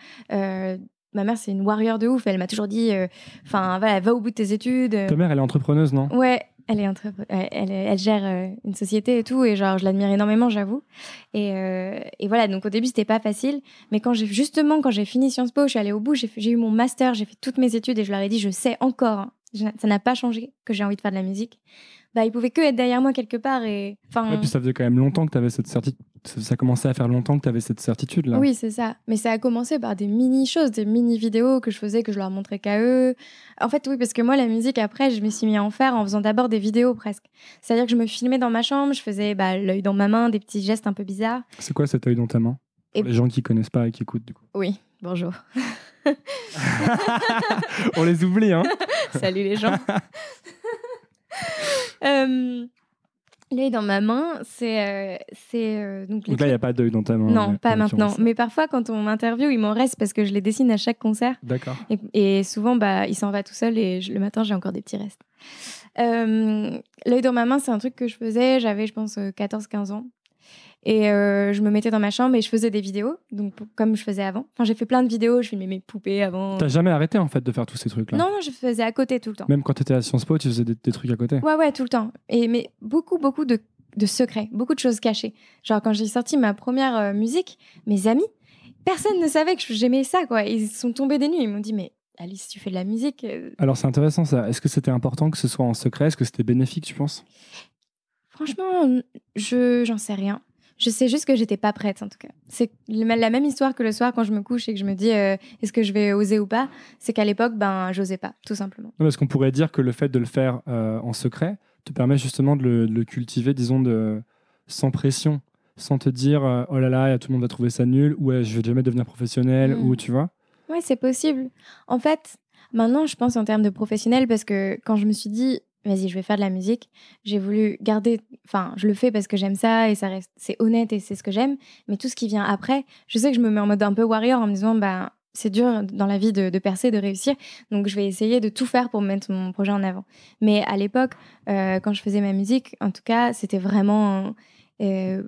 Ma mère, c'est une warrior de ouf. Elle m'a toujours dit, euh, enfin, voilà, va au bout de tes études. Ta mère, elle est entrepreneuse, non? Ouais, elle est elle, gère euh, une société et tout, et genre je l'admire énormément, j'avoue. Et, euh, et voilà, donc au début c'était pas facile, mais quand j'ai justement quand j'ai fini Sciences Po, je suis allée au bout, j'ai eu mon master, j'ai fait toutes mes études et je leur ai dit je sais encore, hein, ça n'a pas changé que j'ai envie de faire de la musique. Bah ils pouvaient que être derrière moi quelque part et enfin. Puis ça faisait quand même longtemps que tu avais cette certitude. Ça, ça commençait à faire longtemps que tu avais cette certitude là. Oui, c'est ça. Mais ça a commencé par des mini-choses, des mini-vidéos que je faisais, que je leur montrais qu'à eux. En fait, oui, parce que moi, la musique, après, je me suis mis à en faire en faisant d'abord des vidéos presque. C'est-à-dire que je me filmais dans ma chambre, je faisais bah, l'œil dans ma main, des petits gestes un peu bizarres. C'est quoi cet œil dans ta main? Pour les gens qui connaissent pas et qui écoutent du coup. Oui, bonjour. On les oublie, hein Salut les gens. euh, l'œil dans ma main, c'est. euh, euh, donc là, il n'y a pas d'œil dans ta main. Non, ouais, pas en maintenant. Mais parfois, quand on m'interviewe, il m'en reste parce que je les dessine à chaque concert. D'accord. Et, et souvent, bah, il s'en va tout seul et je- le matin, j'ai encore des petits restes. Euh, L'œil dans ma main, c'est un truc que je faisais, j'avais, je pense, euh, 14-15 ans. Et euh, je me mettais dans ma chambre et je faisais des vidéos, donc comme je faisais avant. Enfin, j'ai fait plein de vidéos, je filmais mes poupées avant. T'as jamais arrêté en fait de faire tous ces trucs là Non, non, je faisais à côté tout le temps. Même quand tu étais à Sciences Po, tu faisais des, des trucs à côté? Ouais, ouais, tout le temps. Et, mais beaucoup, beaucoup de, de secrets, beaucoup de choses cachées. Genre, quand j'ai sorti ma première euh, musique, mes amis, personne ne savait que j'aimais ça, quoi. Ils sont tombés des nues. Ils m'ont dit, mais Alice, tu fais de la musique euh, Alors c'est intéressant ça. Est-ce que c'était important que ce soit en secret? Est-ce que c'était bénéfique, tu penses? Franchement, je j'en sais rien. Je sais juste que j'étais pas prête, en tout cas. C'est la même histoire que le soir quand je me couche et que je me dis, euh, est-ce que je vais oser ou pas? C'est qu'à l'époque, ben, j'osais pas, tout simplement. Non, Parce qu'on pourrait dire que le fait de le faire euh, en secret te permet justement de le, de le cultiver, disons, de, sans pression, sans te dire euh, oh là là, tout le monde va trouver ça nul, ou je vais jamais devenir professionnel, ou tu vois. Ouais, c'est possible. En fait, maintenant, je pense en termes de professionnel parce que quand je me suis dit, vas-y, je vais faire de la musique, j'ai voulu garder. Enfin, je le fais parce que j'aime ça et ça reste, c'est honnête et c'est ce que j'aime. Mais tout ce qui vient après, je sais que je me mets en mode un peu warrior en me disant, bah, c'est dur dans la vie de, percer, de réussir. Donc, je vais essayer de tout faire pour mettre mon projet en avant. Mais à l'époque, euh, quand je faisais ma musique, en tout cas, c'était vraiment. euh,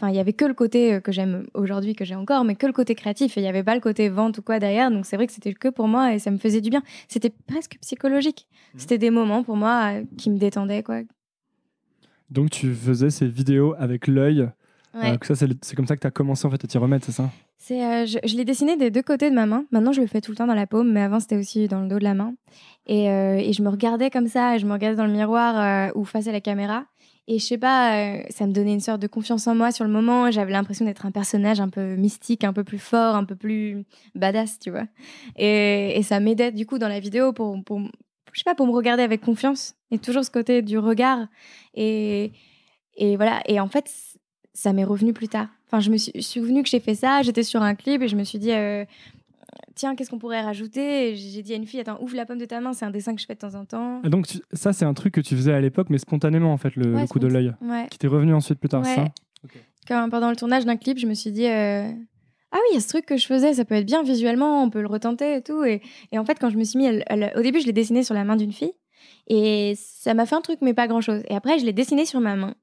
Enfin, il y avait que le côté euh, que j'aime aujourd'hui, que j'ai encore, mais que le côté créatif. Et il n'y avait pas le côté vente ou quoi derrière. Donc c'est vrai que c'était que pour moi et ça me faisait du bien. C'était presque psychologique. Mhm. C'était des moments pour moi euh, qui me détendaient, quoi. Donc tu faisais ces vidéos avec l'œil. Ouais. euh, ça, c'est comme ça que tu as commencé en fait à t'y remettre, c'est ça? C'est, euh, je, je l'ai dessiné des deux côtés de ma main. Maintenant, je le fais tout le temps dans la paume, mais avant, c'était aussi dans le dos de la main. Et, euh, et je me regardais comme ça, et je me regardais dans le miroir euh, ou face à la caméra. Et je sais pas, euh, ça me donnait une sorte de confiance en moi sur le moment. J'avais l'impression d'être un personnage un peu mystique, un peu plus fort, un peu plus badass, tu vois. Et, ça m'aidait du coup dans la vidéo pour, pour, je sais pas, pour me regarder avec confiance. Et toujours ce côté du regard. Et, et voilà. Et en fait, ça m'est revenu plus tard. Enfin, je me suis souvenu que j'ai fait ça, j'étais sur un clip et je me suis dit, euh, tiens, qu'est-ce qu'on pourrait rajouter J'ai dit à une fille, attends, ouvre la pomme de ta main, c'est un dessin que je fais de temps en temps. Et donc tu- ça, c'est un truc que tu faisais à l'époque, mais spontanément en fait, le, Ouais, le coup de l'œil, Ouais. qui t'est revenu ensuite plus tard, ça. Quand, pendant le tournage d'un clip, je me suis dit, euh, ah oui, il y a ce truc que je faisais, ça peut être bien visuellement, on peut le retenter et tout. Et, et en fait, quand je me suis mis, au début, je l'ai dessiné sur la main d'une fille et ça m'a fait un truc, mais pas grand chose. Et après, je l'ai dessiné sur ma main.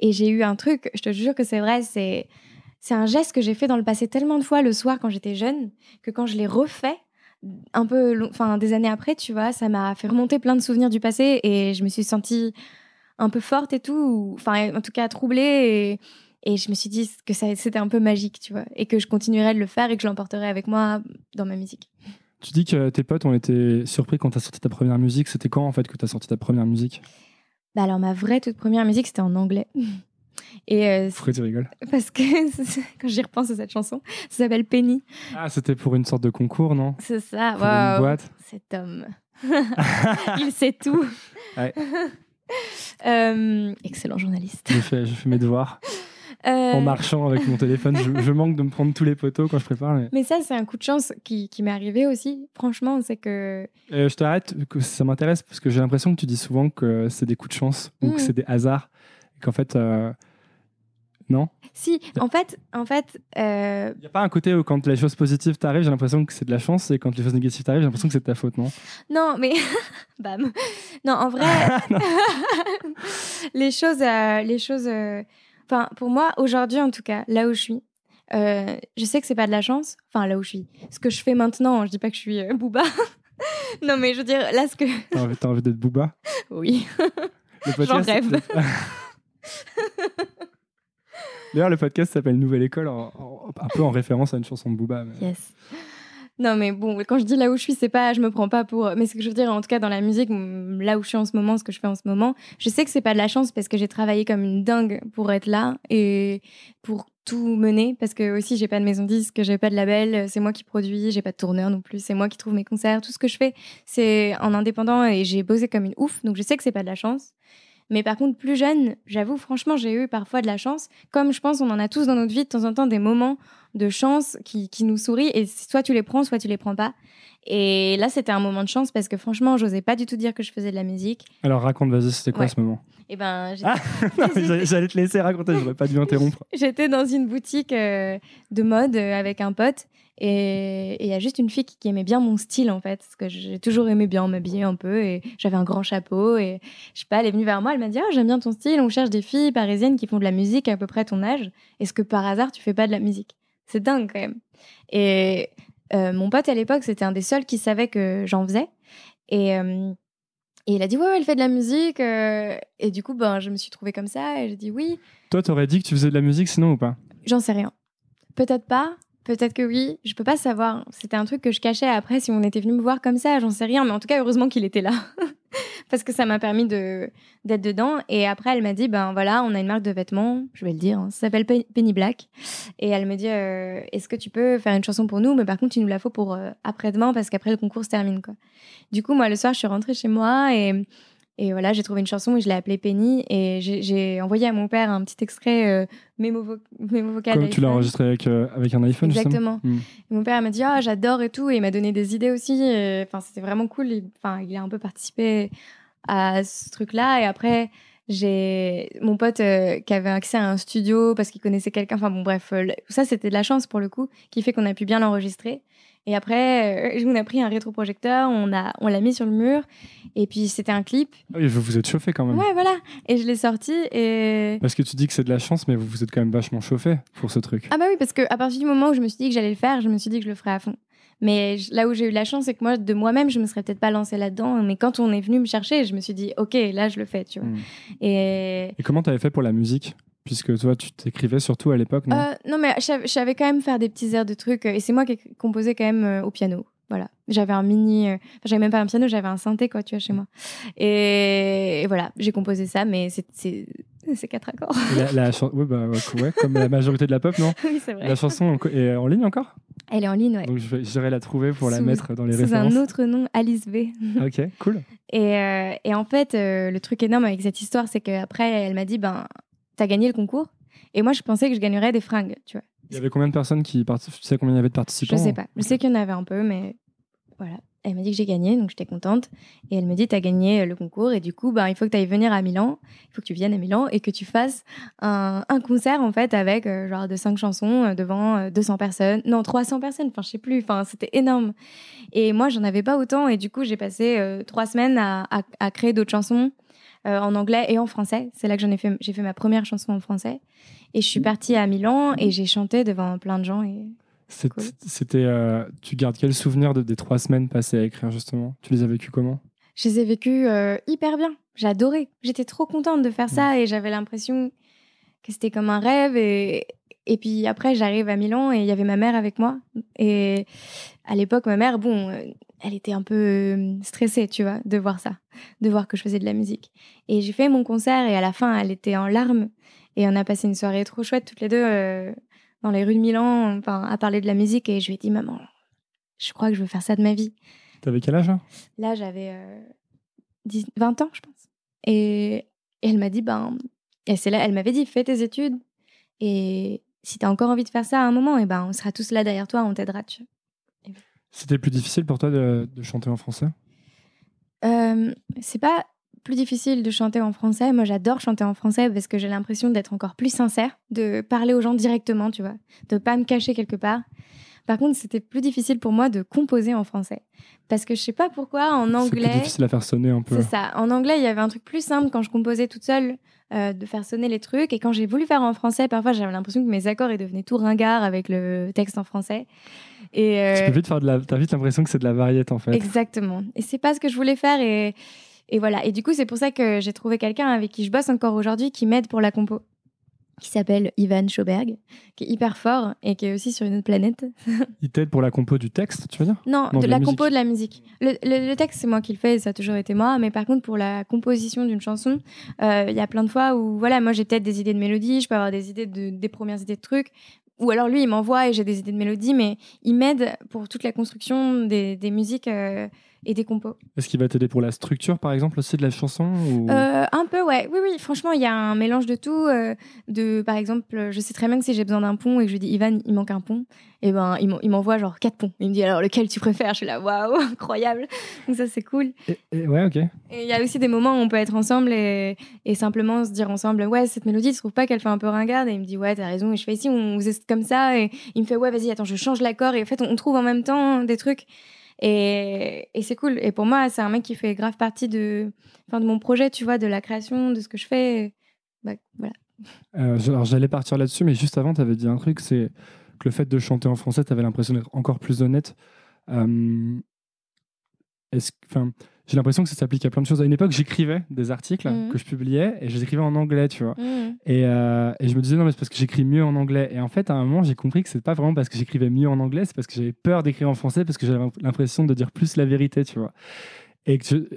Et j'ai eu un truc, je te jure que c'est vrai, c'est c'est un geste que j'ai fait dans le passé tellement de fois le soir quand j'étais jeune que quand je l'ai refait un peu enfin des années après tu vois ça m'a fait remonter plein de souvenirs du passé et je me suis sentie un peu forte et tout ou- enfin en tout cas troublée et, et je me suis dit que c'était un peu magique tu vois et que je continuerais de le faire et que je l'emporterais avec moi dans ma musique. Tu dis que tes potes ont été surpris quand tu as sorti ta première musique. C'était quand en fait que tu as sorti ta première musique? Bah alors ma vraie toute première musique c'était en anglais et euh, Pourquoi tu rigoles parce que quand j'y repense à cette chanson ça s'appelle Penny Ah, c'était pour une sorte de concours, non? C'est ça Pour une waouh boîte? Cet homme il sait tout Ouais. Euh, excellent journaliste J'ai fait, j'ai fait mes devoirs. Euh, en marchant avec mon téléphone. Je, je manque de me prendre tous les poteaux quand je prépare. mais- Mais ça, c'est un coup de chance qui, qui m'est arrivé aussi. Franchement, c'est que. Euh, je t'arrête, ça m'intéresse parce que j'ai l'impression que tu dis souvent que c'est des coups de chance ou que Mm. c'est des hasards. Et qu'en fait, euh, non Si, en fait, en fait euh, Il n'y a pas un côté où quand les choses positives t'arrivent, j'ai l'impression que c'est de la chance et quand les choses négatives t'arrivent, j'ai l'impression que c'est de ta faute, non non, mais. Bam. Non, en vrai, les choses. euh, les choses euh, Enfin, pour moi, aujourd'hui, en tout cas, là où je suis, euh, je sais que c'est pas de la chance. Enfin, là où je suis. Ce que je fais maintenant, je dis pas que je suis euh, Booba. non, mais je veux dire, là, ce que. T'as envie, envie d'être Booba Oui. J'en rêve. Le- D'ailleurs, le podcast s'appelle Nouvelle École, un peu en référence à une chanson de Booba. mais- Yes. Non, mais bon, quand je dis là où je suis, c'est pas, je me prends pas pour. Mais ce que je veux dire, en tout cas, dans la musique, là où je suis en ce moment, ce que je fais en ce moment, je sais que c'est pas de la chance parce que j'ai travaillé comme une dingue pour être là et pour tout mener. Parce que aussi, j'ai pas de maison disque, j'ai pas de label, c'est moi qui produis, j'ai pas de tourneur non plus, c'est moi qui trouve mes concerts. Tout ce que je fais, c'est en indépendant et j'ai bossé comme une ouf. Donc je sais que c'est pas de la chance. Mais par contre, plus jeune, j'avoue, franchement, j'ai eu parfois de la chance. Comme je pense, on en a tous dans notre vie de temps en temps des moments de chance qui, qui nous sourient. Et soit tu les prends, soit tu les prends pas. Et là, c'était un moment de chance parce que franchement, j'osais pas du tout dire que je faisais de la musique. Alors raconte, vas-y, c'était quoi Ouais. ce moment? Et ben, Ah J'allais te laisser raconter, j'aurais pas dû interrompre. j'étais dans une boutique euh, de mode euh, avec un pote. Et il y a juste une fille qui, qui aimait bien mon style en fait, parce que j'ai toujours aimé bien m'habiller un peu et j'avais un grand chapeau et je sais pas, elle est venue vers moi, elle m'a dit ah j'aime bien ton style, on cherche des filles parisiennes qui font de la musique à peu près ton âge. Est-ce que par hasard tu fais pas de la musique? C'est dingue quand même. Et euh, mon pote à l'époque c'était un des seuls qui savait que j'en faisais et euh, et il a dit ouais, ouais, elle fait de la musique euh, et du coup ben je me suis trouvée comme ça et j'ai dit oui Toi, t'aurais dit que tu faisais de la musique sinon ou pas? J'en sais rien. Peut-être pas, peut-être que oui. Je peux pas savoir. C'était un truc que je cachais après si on était venu me voir comme ça. J'en sais rien. Mais en tout cas, heureusement qu'il était là. Parce que ça m'a permis de d'être dedans. Et après, elle m'a dit, ben voilà, on a une marque de vêtements, je vais le dire, hein, ça s'appelle Pe- Penny Black. Et elle me dit, euh, est-ce que tu peux faire une chanson pour nous? Mais par contre, tu nous la faut pour euh, après-demain, parce qu'après, le concours se termine. Quoi. Du coup, moi, le soir, je suis rentrée chez moi et... Et voilà, j'ai trouvé une chanson et je l'ai appelée Penny. Et j'ai- envoyé à mon père un petit extrait euh, mémo, vo- mémo vocal. Comme tu l'as enregistré avec, euh, avec un iPhone, Exactement. Hmm. Et mon père m'a dit ah j'adore et tout et il m'a donné des idées aussi. Enfin c'était vraiment cool. Il- Enfin il a un peu participé à ce truc là et après j'ai mon pote euh, qui avait accès à un studio parce qu'il connaissait quelqu'un. Enfin bon bref euh, ça c'était de la chance pour le coup qui fait qu'on a pu bien l'enregistrer. Et après euh, on a pris un rétroprojecteur, on a on l'a mis sur le mur et puis c'était un clip. Ah oui, vous vous êtes chauffé quand même. Ouais voilà et je l'ai sorti et Parce que tu dis que c'est de la chance, mais vous vous êtes quand même vachement chauffé pour ce truc. Ah bah oui, parce que à partir du moment où je me suis dit que j'allais le faire, je me suis dit que je le ferais à fond. Mais je- là où j'ai eu la chance, c'est que moi, de moi-même, je me serais peut-être pas lancée là-dedans. Mais quand on est venu me chercher, je me suis dit, ok, là, je le fais, tu vois. Hmm. Et Et comment t'avais fait pour la musique? Puisque toi, tu t'écrivais surtout à l'époque, non? Euh, non, mais je savais- quand même faire des petits airs de trucs. Et c'est moi qui ai composé quand même euh, au piano. Voilà. J'avais un mini. euh, Enfin, j'avais même pas un piano, j'avais un synthé, quoi, tu vois, chez moi. Et, et voilà, j'ai composé ça, mais c'est- c'est quatre accords. La, la ouais, bah, ouais, ouais, comme la majorité de la pop, non? Oui, c'est vrai. La chanson est en ligne encore? Elle est en ligne, ouais. Donc j'irai la trouver pour la mettre dans les Sous références. un autre nom, Alice V. Ok, cool. Et, euh, et en fait, euh, le truc énorme avec cette histoire, c'est qu'après, elle m'a dit, ben, t'as gagné le concours. Et moi, je pensais que je gagnerais des fringues, tu vois. Il y avait combien de personnes qui participent Tu sais combien il y avait de Je participants sais pas. Je sais qu'il y en avait un peu, mais voilà. Elle m'a dit que j'ai gagné, donc j'étais contente. Et elle me dit, t'as gagné euh, le concours, et du coup, ben, il faut que tu ailles venir à Milan. Il faut que tu viennes à Milan et que tu fasses un, un concert, en fait, avec euh, genre de cinq chansons euh, devant euh, 200 personnes. Non, 300 personnes, enfin, je sais plus. Enfin, c'était énorme. Et moi, j'en avais pas autant. Et du coup, j'ai passé trois semaines à, à- à créer d'autres chansons euh, en anglais et en français. C'est là que j'en ai fait, j'ai fait ma première chanson en français. Et je suis partie à Milan et j'ai chanté devant plein de gens. Et Cool. C'était. euh, tu gardes quel souvenir de, des trois semaines passées à écrire justement? Tu les as vécues comment? Je les ai vécues euh, hyper bien. J'ai adoré. J'étais trop contente de faire ça et j'avais l'impression que c'était comme un rêve. Et, et puis après, j'arrive à Milan et il y avait ma mère avec moi. Et à l'époque, ma mère, bon, euh, elle était un peu euh, stressée, tu vois, de voir ça, de voir que je faisais de la musique. Et j'ai fait mon concert et à la fin, elle était en larmes. Et on a passé une soirée trop chouette toutes les deux euh, dans les rues de Milan, enfin, à parler de la musique. Et je lui ai dit, maman, je crois que je veux faire ça de ma vie. T'avais quel âge là Là, j'avais euh, 10 20 ans, je pense. Et, et elle m'a dit, ben, et c'est là, elle m'avait dit, fais tes études Et si tu as encore envie de faire ça à un moment, et ben, on sera tous là derrière toi, on t'aidera. Tu... C'était plus difficile pour toi de, de chanter en français? Euh, C'est pas plus difficile de chanter en français. Moi, j'adore chanter en français parce que j'ai l'impression d'être encore plus sincère, de parler aux gens directement, tu vois, de pas me cacher quelque part. Par contre, c'était plus difficile pour moi de composer en français. Parce que je sais pas pourquoi, en anglais. C'est difficile à faire sonner un peu. C'est ça. En anglais, il y avait un truc plus simple quand je composais toute seule, euh, de faire sonner les trucs. Et quand j'ai voulu faire en français, parfois j'avais l'impression que mes accords ils devenaient tout ringards avec le texte en français. Et euh... Tu peux vite faire de la. T'as vite l'impression que c'est de la variété en fait. Exactement. Et c'est pas ce que je voulais faire. Et, et voilà. Et du coup, c'est pour ça que j'ai trouvé quelqu'un avec qui je bosse encore aujourd'hui qui m'aide pour la compo qui s'appelle Ivan Schoberg, qui est hyper fort et qui est aussi sur une autre planète. Il t'aide pour la compo du texte, tu veux dire? Non, de, la, compo de la musique. Le, texte, c'est moi qui le fais, ça a toujours été moi. Mais par contre, pour la composition d'une chanson, euh, il y a plein de fois où, voilà, moi j'ai peut-être des idées de mélodie, je peux avoir des idées de, des premières idées de trucs. Ou alors lui, il m'envoie et j'ai des idées de mélodie, mais il m'aide pour toute la construction des, des musiques. Euh, et des compos. Est-ce qu'il va t'aider pour la structure, par exemple, aussi de la chanson euh, Un peu, ouais. Oui, oui, franchement, il y a un mélange de tout. Euh, de, par exemple, je sais très bien que si j'ai besoin d'un pont et que je lui dis, Ivan, il manque un pont, et eh ben, il m'envoie genre quatre ponts. Il me dit, alors, lequel tu préfères? Je suis là, waouh, incroyable. Donc ça, c'est cool. Et, ouais, ok. Et il y a aussi des moments où on peut être ensemble et, et simplement se dire ensemble, ouais, cette mélodie, tu trouves pas qu'elle fait un peu ringarde? Et il me dit, ouais, t'as raison. Et je fais ici, on faisait comme ça. Et il me fait, ouais, vas-y, attends, je change l'accord. Et en fait, on trouve en même temps des trucs. Et, c'est cool. Et pour moi, c'est un mec qui fait grave partie de, enfin, de mon projet, tu vois, de la création, de ce que je fais. Bah, voilà. Euh, alors j'allais partir là-dessus, mais juste avant, tu avais dit un truc, c'est que le fait de chanter en français, tu avais l'impression d'être encore plus honnête. Euh, est-ce, j'ai l'impression que ça s'applique à plein de choses. À une époque, j'écrivais des articles mhm. que je publiais et je les écrivais en anglais, tu vois. Mhm. Et, euh, et, je me disais, non, mais c'est parce que j'écris mieux en anglais. Et en fait, à un moment, j'ai compris que c'est pas vraiment parce que j'écrivais mieux en anglais, c'est parce que j'avais peur d'écrire en français, parce que j'avais l'impression de dire plus la vérité, tu vois. Et que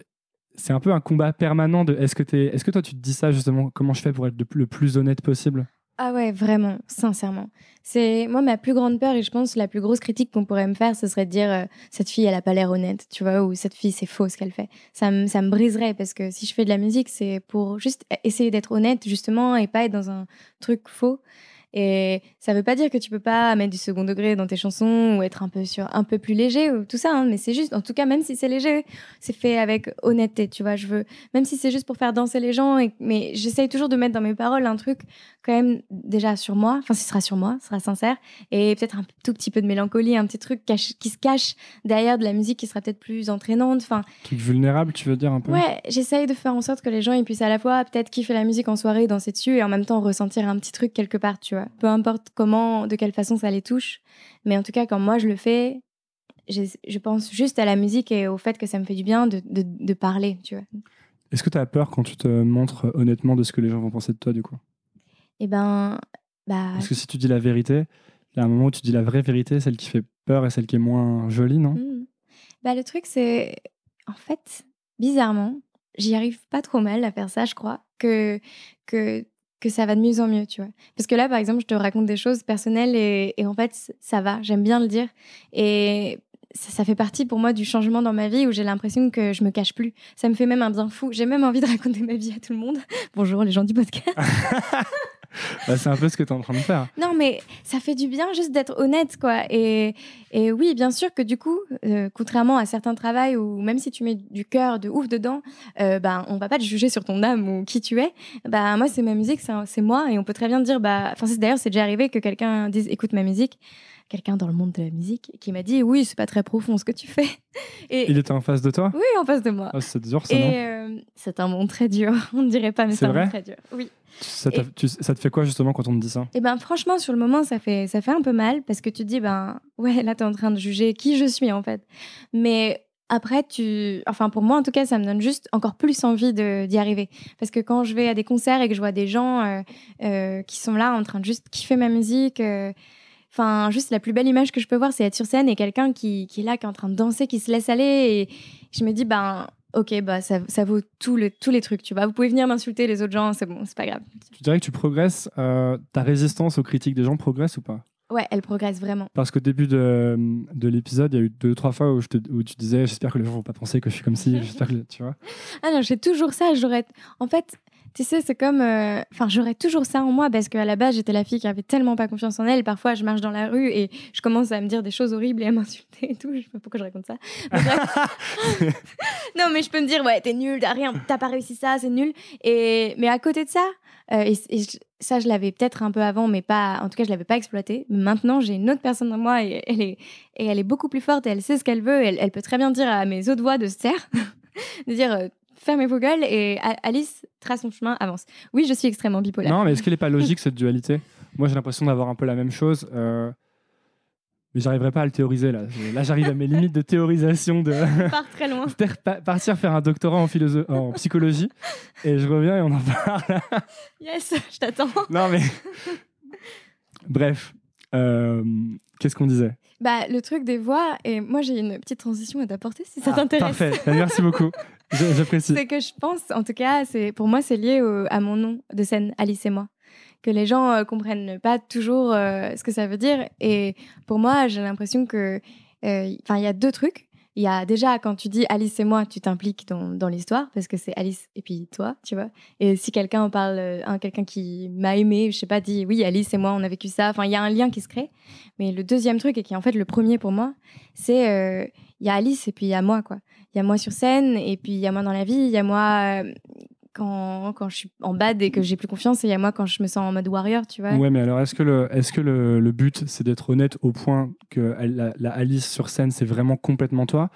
c'est un peu un combat permanent de est-ce que, es... est -ce que toi, tu te dis ça justement Comment je fais pour être le plus honnête possible? Ah ouais, vraiment, sincèrement. C'est moi ma plus grande peur et je pense la plus grosse critique qu'on pourrait me faire, ce serait de dire euh, cette fille elle a pas l'air honnête, tu vois, ou cette fille c'est faux ce qu'elle fait. Ça me ça briserait parce que si je fais de la musique, c'est pour juste essayer d'être honnête justement et pas être dans un truc faux. Et ça veut pas dire que tu peux pas mettre du second degré dans tes chansons ou être un peu sur un peu plus léger ou tout ça. Hein, mais c'est juste, en tout cas, même si c'est léger, c'est fait avec honnêteté. Tu vois, je veux, même si c'est juste pour faire danser les gens. Mais j'essaye toujours de mettre dans mes paroles un truc quand même déjà sur moi. Enfin, ce sera sur moi, ce sera sincère et peut-être un tout petit peu de mélancolie, un petit truc qui se cache derrière de la musique qui sera peut-être plus entraînante. Enfin, truc vulnérable, tu veux dire un peu? Ouais, j'essaye de faire en sorte que les gens ils puissent à la fois peut-être kiffer la musique en soirée, danser dessus et en même temps ressentir un petit truc quelque part. Tu vois peu importe comment, de quelle façon ça les touche. Mais en tout cas, quand moi je le fais, je, pense juste à la musique et au fait que ça me fait du bien de, de, parler, tu vois. Est-ce que tu as peur quand tu te montres honnêtement de ce que les gens vont penser de toi, du coup? Eh ben, bah... Parce que si tu dis la vérité, il y a un moment où tu dis la vraie vérité, celle qui fait peur et celle qui est moins jolie, non? Mmh. Bah le truc, c'est... En fait, bizarrement, j'y arrive pas trop mal à faire ça, je crois, que, que que ça va de mieux en mieux, tu vois. Parce que là, par exemple, je te raconte des choses personnelles et, en fait, ça va, j'aime bien le dire. Et ça, fait partie pour moi du changement dans ma vie où j'ai l'impression que je me cache plus. Ça me fait même un bien fou. J'ai même envie de raconter ma vie à tout le monde. Bonjour les gens du podcast. Bah, c'est un peu ce que tu es en train de faire. Non, mais ça fait du bien juste d'être honnête, quoi. Et, et, oui, bien sûr que du coup, euh, contrairement à certains travails où même si tu mets du cœur de ouf dedans, euh, bah, on va pas te juger sur ton âme ou qui tu es. Bah, moi, c'est ma musique, c'est moi. Et on peut très bien dire, bah, d'ailleurs, c'est déjà arrivé que quelqu'un dise, écoute ma musique quelqu'un dans le monde de la musique qui m'a dit oui c'est pas très profond ce que tu fais. Et il était en face de toi? Oui en face de moi. Oh, c'est dur ça et euh, c'est un monde très dur on ne dirait pas mais c'est un monde très dur oui. Ça, te fait quoi justement quand on te dit ça? Eh ben franchement sur le moment ça fait ça fait un peu mal parce que tu te dis ben ouais là tu es en train de juger qui je suis en fait. Mais après, tu, enfin pour moi en tout cas, ça me donne juste encore plus envie d'y arriver. Parce que quand je vais à des concerts et que je vois des gens euh, euh, qui sont là en train de juste kiffer ma musique, Enfin, juste la plus belle image que je peux voir, c'est être sur scène et quelqu'un qui, qui, est là, qui est en train de danser, qui se laisse aller. Et je me dis, ben, ok, bah, ça, ça vaut tout le, tous les trucs. Tu vois, vous pouvez venir m'insulter les autres gens, c'est bon, c'est pas grave. Tu dirais que tu progresses, euh, ta résistance aux critiques des gens progresse ou pas? Ouais, elle progresse vraiment. Parce qu'au début de, de l'épisode, il y a eu deux, trois fois où, je te, où tu disais J'espère que les gens vont pas penser que je suis comme si, j'espère que. Tu vois Ah non, j'ai toujours ça. J'aurais. En fait, Tu sais, c'est comme. euh, Enfin, j'aurais toujours ça en moi parce qu'à la base, j'étais la fille qui avait tellement pas confiance en elle. Parfois, je marche dans la rue et je commence à me dire des choses horribles et à m'insulter et tout. Je sais pas pourquoi je raconte ça. Mais non, mais je peux me dire, ouais, t'es nul, t'as rien, t'as pas réussi ça, c'est nul. Et... Mais à côté de ça, euh, et, et je- ça, je l'avais peut-être un peu avant, mais pas. En tout cas, je l'avais pas exploité. Maintenant, j'ai une autre personne dans moi et elle est, et elle est beaucoup plus forte et elle sait ce qu'elle veut. Elle, elle peut très bien dire à mes autres voix de se taire, de dire. euh, Fermez vos gueules et Alice trace son chemin, avance. Oui, je suis extrêmement bipolaire. Non, mais est-ce qu'elle n'est pas logique cette dualité? Moi, j'ai l'impression d'avoir un peu la même chose. euh, Mais j'arriverai pas à le théoriser là. Là, j'arrive à mes limites de théorisation de. Je pars très loin. Partir faire un doctorat en, philosophe, en psychologie et je reviens et on en parle. Yes, je t'attends. non mais bref, euh, qu'est-ce qu'on disait? Bah, le truc des voix, et moi j'ai une petite transition à t'apporter si ça Ah, t'intéresse. Parfait, Bah, merci beaucoup. J'apprécie. C'est que je pense, en tout cas, c'est pour moi c'est lié au- à mon nom de scène, Alice et moi. Que les gens euh, comprennent pas toujours euh, ce que ça veut dire. Et pour moi, j'ai l'impression que. euh, Enfin, il y a deux trucs. Il y a déjà, quand tu dis Alice et moi, tu t'impliques dans, l'histoire, parce que c'est Alice et puis toi, tu vois. Et si quelqu'un en parle, un quelqu'un qui m'a aimé, je sais pas, dit oui, Alice et moi, on a vécu ça. Enfin, il y a un lien qui se crée. Mais le deuxième truc, et qui est en fait le premier pour moi, c'est euh, il y a Alice et puis il y a moi, quoi. Il y a moi sur scène, et puis il y a moi dans la vie, il y a moi euh, quand, quand je suis en bad et que j'ai plus confiance, et il y a moi quand je me sens en mode warrior, tu vois. Ouais, mais alors est-ce que le, est-ce que le, le but c'est d'être honnête au point que la, la Alice sur scène c'est vraiment complètement toi?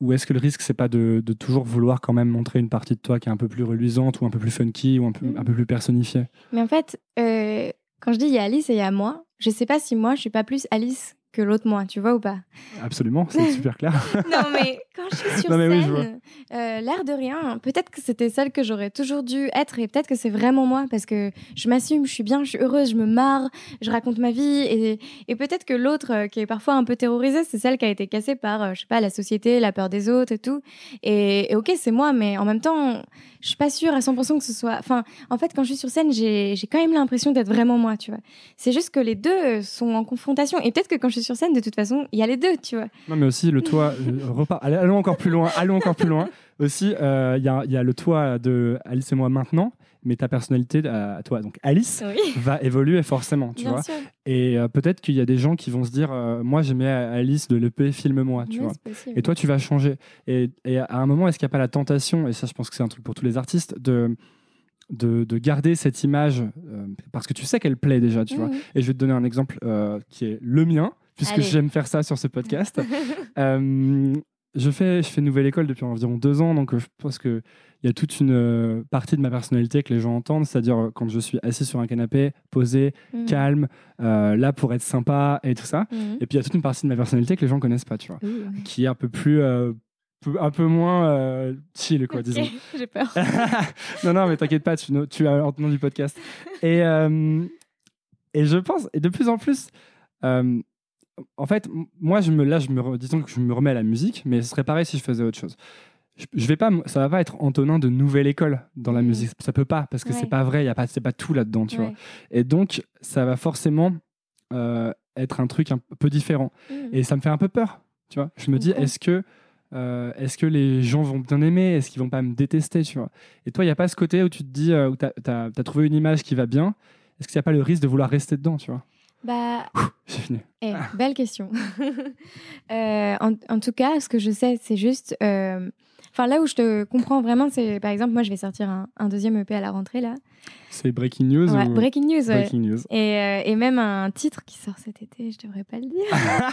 Ou est-ce que le risque c'est pas de, de toujours vouloir quand même montrer une partie de toi qui est un peu plus reluisante ou un peu plus funky ou un peu, Mhm. un peu plus personnifiée? Mais en fait, euh, quand je dis il y a Alice et il y a moi, je sais pas si moi je suis pas plus Alice que l'autre moi, tu vois ou pas? Absolument, c'est super clair. Non, mais quand je suis sur Non, oui, scène, euh, l'air de rien, peut-être que c'était celle que j'aurais toujours dû être et peut-être que c'est vraiment moi parce que je m'assume, je suis bien, je suis heureuse, je me marre, je raconte ma vie et, et peut-être que l'autre euh, qui est parfois un peu terrorisée, c'est celle qui a été cassée par, euh, je sais pas, la société, la peur des autres et tout. Et, et ok, c'est moi, mais en même temps, je suis pas sûre à 100% que ce soit. Enfin, en fait, quand je suis sur scène, j'ai quand même l'impression d'être vraiment moi, tu vois. C'est juste que les deux euh, sont en confrontation et peut-être que quand je suis sur scène, de toute façon, il y a les deux, tu vois. Non, mais aussi le toit. euh, repart- allons encore plus loin. Allons encore plus loin. Aussi, euh, il y, a, il y a le toit de Alice et moi maintenant, mais ta personnalité à toi, donc Alice, Oui, va évoluer forcément, tu bien vois. sûr. Et euh, peut-être qu'il y a des gens qui vont se dire, euh, moi j'aimais Alice de l'EP Filme-moi, tu Oui, vois. possible. Et toi, tu vas changer. Et, et à un moment, est-ce qu'il n'y a pas la tentation, et ça, je pense que c'est un truc pour tous les artistes, de, de, de garder cette image, euh, parce que tu sais qu'elle plaît déjà, tu vois. Et je vais te donner un exemple euh, qui est le mien, puisque j'aime faire ça sur ce podcast. Euh, je, fais, je fais Nouvelle École depuis environ deux ans, donc euh, je pense qu'il y a toute une euh, partie de ma personnalité que les gens entendent, c'est-à-dire euh, quand je suis assis sur un canapé, posé, Mhm. calme, euh, là pour être sympa et tout ça. Mhm. Et puis il y a toute une partie de ma personnalité que les gens connaissent pas, tu vois, qui est un peu plus, euh, un peu moins euh, chill, quoi, disons. J'ai peur. non, non, mais t'inquiète pas, tu, tu as entendu du podcast. Et, et je pense, et de plus en plus, en fait, moi, je me, là, je me, disons que je me remets à la musique, mais ce serait pareil si je faisais autre chose. Je, je vais pas, ça va pas être Antonin de nouvelle école dans la Mhm. musique. Ça peut pas, parce que c'est Ouais. pas vrai, y a pas, c'est pas tout là-dedans, tu Ouais. vois. Et donc, ça va forcément euh, être un truc un peu différent. Mhm. Et ça me fait un peu peur, tu vois. Je me dis, est-ce que, euh, est-ce que les gens vont bien aimer? Est-ce qu'ils vont pas me détester, tu vois? Et toi, il n'y a pas ce côté où tu te dis, euh, où tu as, trouvé une image qui va bien? Est-ce qu'il n'y a pas le risque de vouloir rester dedans, tu vois? Bah, eh, belle question. Euh, en, en tout cas, ce que je sais, c'est juste. euh, Enfin, là où je te comprends vraiment, c'est par exemple, moi, je vais sortir un, un deuxième EP à la rentrée, là. C'est breaking news Ouais, ou... breaking news, ouais. Breaking news. Et, euh, et même un titre qui sort cet été, je devrais pas le dire.